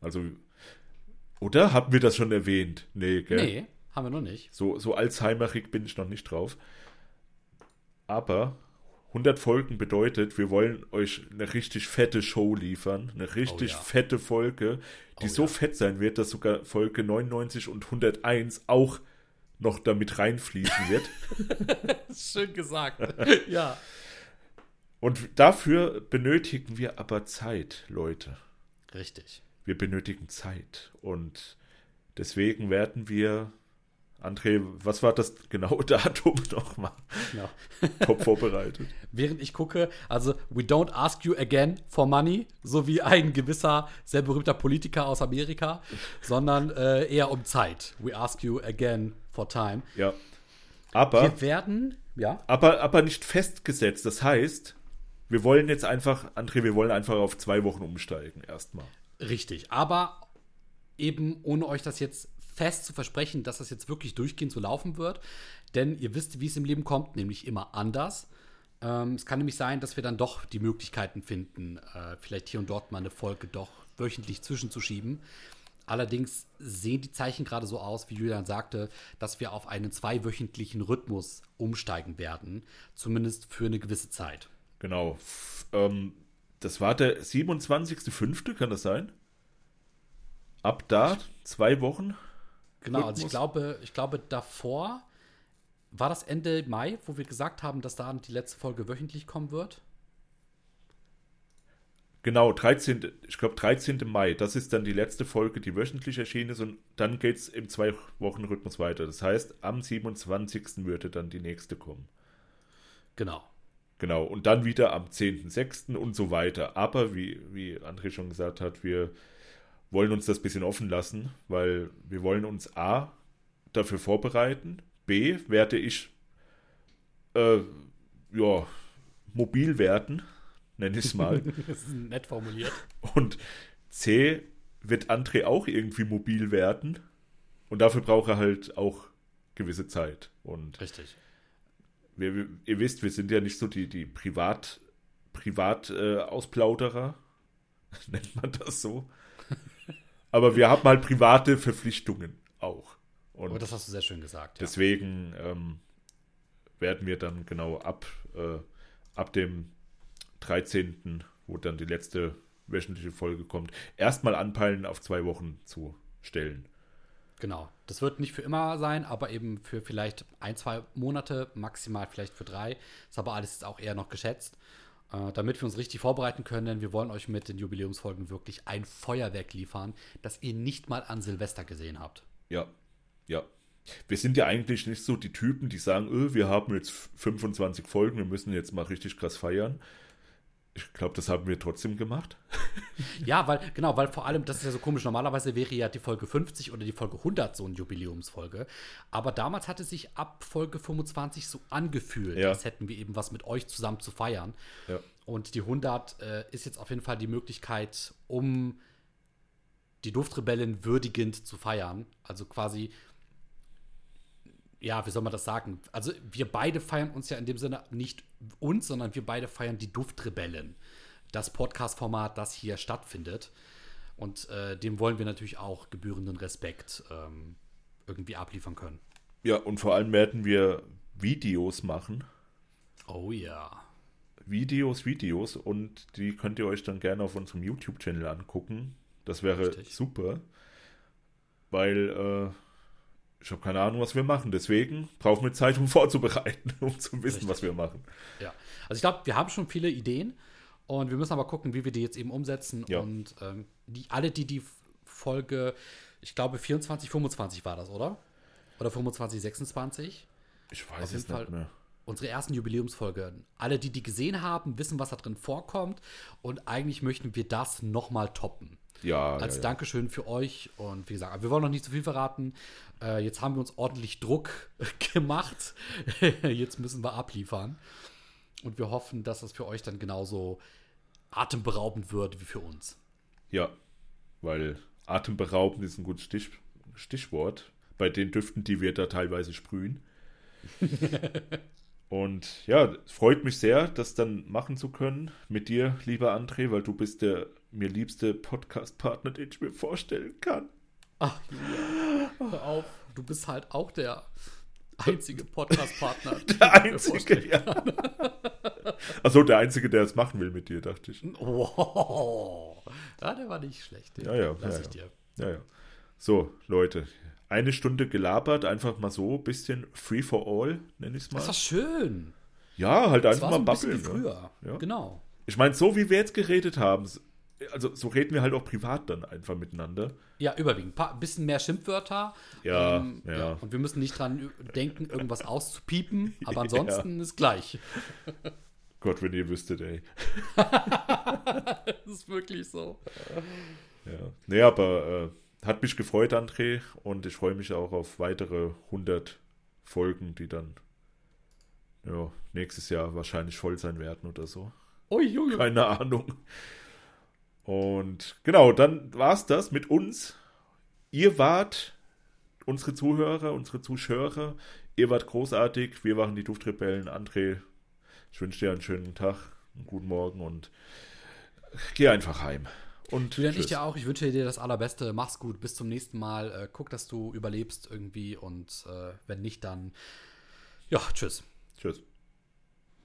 Also, oder? Haben wir das schon erwähnt? Nee, gell? Nee, haben wir noch nicht. So, so Alzheimerig bin ich noch nicht drauf. Aber 100 Folgen bedeutet, wir wollen euch eine richtig fette Show liefern. Eine richtig Oh ja. fette Folge, die Oh so ja. fett sein wird, dass sogar Folge 99 und 101 auch noch damit reinfließen wird. Schön gesagt. ja. und dafür benötigen wir aber Zeit, Leute. Richtig. Wir benötigen Zeit. Und deswegen werden wir. André, was war das genaue Datum nochmal? Ja. Top vorbereitet. Während ich gucke, also, we don't ask you again for money, so wie ein gewisser, sehr berühmter Politiker aus Amerika, sondern äh, eher um Zeit. We ask you again for time. Ja. Aber, Wir werden, ja, aber, aber nicht festgesetzt. Das heißt, wir wollen jetzt einfach, André, wir wollen einfach auf zwei Wochen umsteigen erstmal. richtig. Aber eben ohne euch das jetzt fest zu versprechen, dass das jetzt wirklich durchgehend so laufen wird. Denn ihr wisst, wie es im Leben kommt, nämlich immer anders. Ähm, es kann nämlich sein, dass wir dann doch die Möglichkeiten finden, äh, vielleicht hier und dort mal eine Folge doch wöchentlich zwischenzuschieben. Allerdings sehen die Zeichen gerade so aus, wie Julian sagte, dass wir auf einen zweiwöchentlichen Rhythmus umsteigen werden. Zumindest für eine gewisse Zeit. Genau. Ähm, das war der 27.05., kann das sein? Ab da, zwei Wochen. Genau, also ich Rhythmus? glaube, ich glaube davor war das Ende Mai, wo wir gesagt haben, dass da die letzte Folge wöchentlich kommen wird. Genau, 13. Ich glaube 13. Mai. Das ist dann die letzte Folge, die wöchentlich erschienen ist und dann geht es im Zwei-Wochen-Rhythmus weiter. Das heißt, am 27. würde dann die nächste kommen. Genau. Genau, und dann wieder am 10.06. und so weiter. Aber wie, wie André schon gesagt hat, wir wollen uns das ein bisschen offen lassen, weil wir wollen uns A dafür vorbereiten, B werde ich äh, ja, mobil werden, nenne ich es mal. Das ist nett formuliert. Und C wird André auch irgendwie mobil werden. Und dafür braucht er halt auch gewisse Zeit. Und Richtig. wir, wir- ihr wisst, wir sind ja nicht so die, die Privat, Privat äh, Ausplauderer. Nennt man das so? Aber wir haben halt private Verpflichtungen auch. Und Aber das hast du sehr schön gesagt. Ja. deswegen ähm, werden wir dann genau ab, äh, ab dem 13., wo dann die letzte wöchentliche Folge kommt, erstmal anpeilen, auf zwei Wochen zu stellen. Genau. Das wird nicht für immer sein, aber eben für vielleicht ein, zwei Monate, maximal vielleicht für drei. Ist aber alles jetzt auch eher noch geschätzt. Äh, damit wir uns richtig vorbereiten können, denn wir wollen euch mit den Jubiläumsfolgen wirklich ein Feuerwerk liefern, das ihr nicht mal an Silvester gesehen habt. Ja, ja. Wir sind ja eigentlich nicht so die Typen, die sagen, öh, wir haben jetzt 25 Folgen, wir müssen jetzt mal richtig krass feiern. Ich glaube, das haben wir trotzdem gemacht. Ja, weil, genau, weil vor allem, das ist ja so komisch, normalerweise wäre ja die Folge 50 oder die Folge 100 so eine Jubiläumsfolge. Aber damals hat es sich ab Folge 25 so angefühlt, Ja. als hätten wir eben was mit euch zusammen zu feiern. Ja. Und die 100 äh, ist jetzt auf jeden Fall die Möglichkeit, um die Duftrebellen würdigend zu feiern. Also quasi ja, wie soll man das sagen? Also wir beide feiern uns ja in dem Sinne nicht uns, sondern wir beide feiern die Duftrebellen. Das Podcast-Format, das hier stattfindet. Und äh, dem wollen wir natürlich auch gebührenden Respekt ähm, irgendwie abliefern können. Ja, und vor allem werden wir Videos machen. Oh ja. Videos, Videos und die könnt ihr euch dann gerne auf unserem YouTube-Channel angucken. Das wäre Richtig. super, weil äh, ich habe keine Ahnung, was wir machen. Deswegen brauchen wir Zeit, um vorzubereiten, um zu wissen, Richtig. was wir machen. Ja. Also ich glaube, wir haben schon viele Ideen und wir müssen aber gucken, wie wir die jetzt eben umsetzen. Ja. Und ähm, die, alle, die die Folge, ich glaube 24, 25 war das, oder? Oder 25, 26? Ich Auf weiß jeden es nicht Fall. mehr. Unsere ersten Jubiläumsfolge. Alle, die die gesehen haben, wissen, was da drin vorkommt. Und eigentlich möchten wir das nochmal toppen. Ja, Als ja. Dankeschön für euch. Und wie gesagt, wir wollen noch nicht zu viel verraten. Äh, jetzt haben wir uns ordentlich Druck gemacht. jetzt müssen wir abliefern. Und wir hoffen, dass das für euch dann genauso atemberaubend wird wie für uns. Ja, weil atemberaubend ist ein gutes Stich, Stichwort bei den Düften, die wir da teilweise sprühen. Und ja, es freut mich sehr, das dann machen zu können mit dir, lieber André, weil du bist der mir liebste Podcast-Partner, den ich mir vorstellen kann. Ach, Julia, hör auf. Du bist halt auch der einzige Podcast-Partner. Der Einzige, ja. Achso, der Einzige, der es machen will mit dir, dachte ich. Oh, ja, der war nicht schlecht. Den Ja, ja, lass ja, ich ja. dir. Ja, ja. So, Leute, eine Stunde gelabert, einfach mal so, bisschen free for all, nenne ich es mal. Das war schön. Ja, halt Das einfach war so mal ein bisschen wie babbeln. ne? früher. Ja. Genau. Ich meine, so wie wir jetzt geredet haben, also so reden wir halt auch privat dann einfach miteinander. Ja, überwiegend. Ein bisschen mehr Schimpfwörter. Ähm, Ja, ja. Und wir müssen nicht dran denken, irgendwas auszupiepen. Aber ansonsten ist gleich. Gott, wenn ihr wüsstet, ey. Das ist wirklich so. Ja. Nee, aber äh, hat mich gefreut, André, und ich freue mich auch auf weitere 100 Folgen, die dann ja, nächstes Jahr wahrscheinlich voll sein werden oder so. Oh, Junge. Keine Ahnung. Und genau, dann war's das mit uns. Ihr wart unsere Zuhörer, unsere Zuschauer. Ihr wart großartig. Wir waren die Duftrebellen. André, ich wünsche dir einen schönen Tag, einen guten Morgen und geh einfach heim. Und Julian, ich tschüss. dir auch. Ich wünsche dir das Allerbeste. Mach's gut. Bis zum nächsten Mal. Äh, guck, dass du überlebst irgendwie. Und äh, wenn nicht, dann. Ja, tschüss. Tschüss.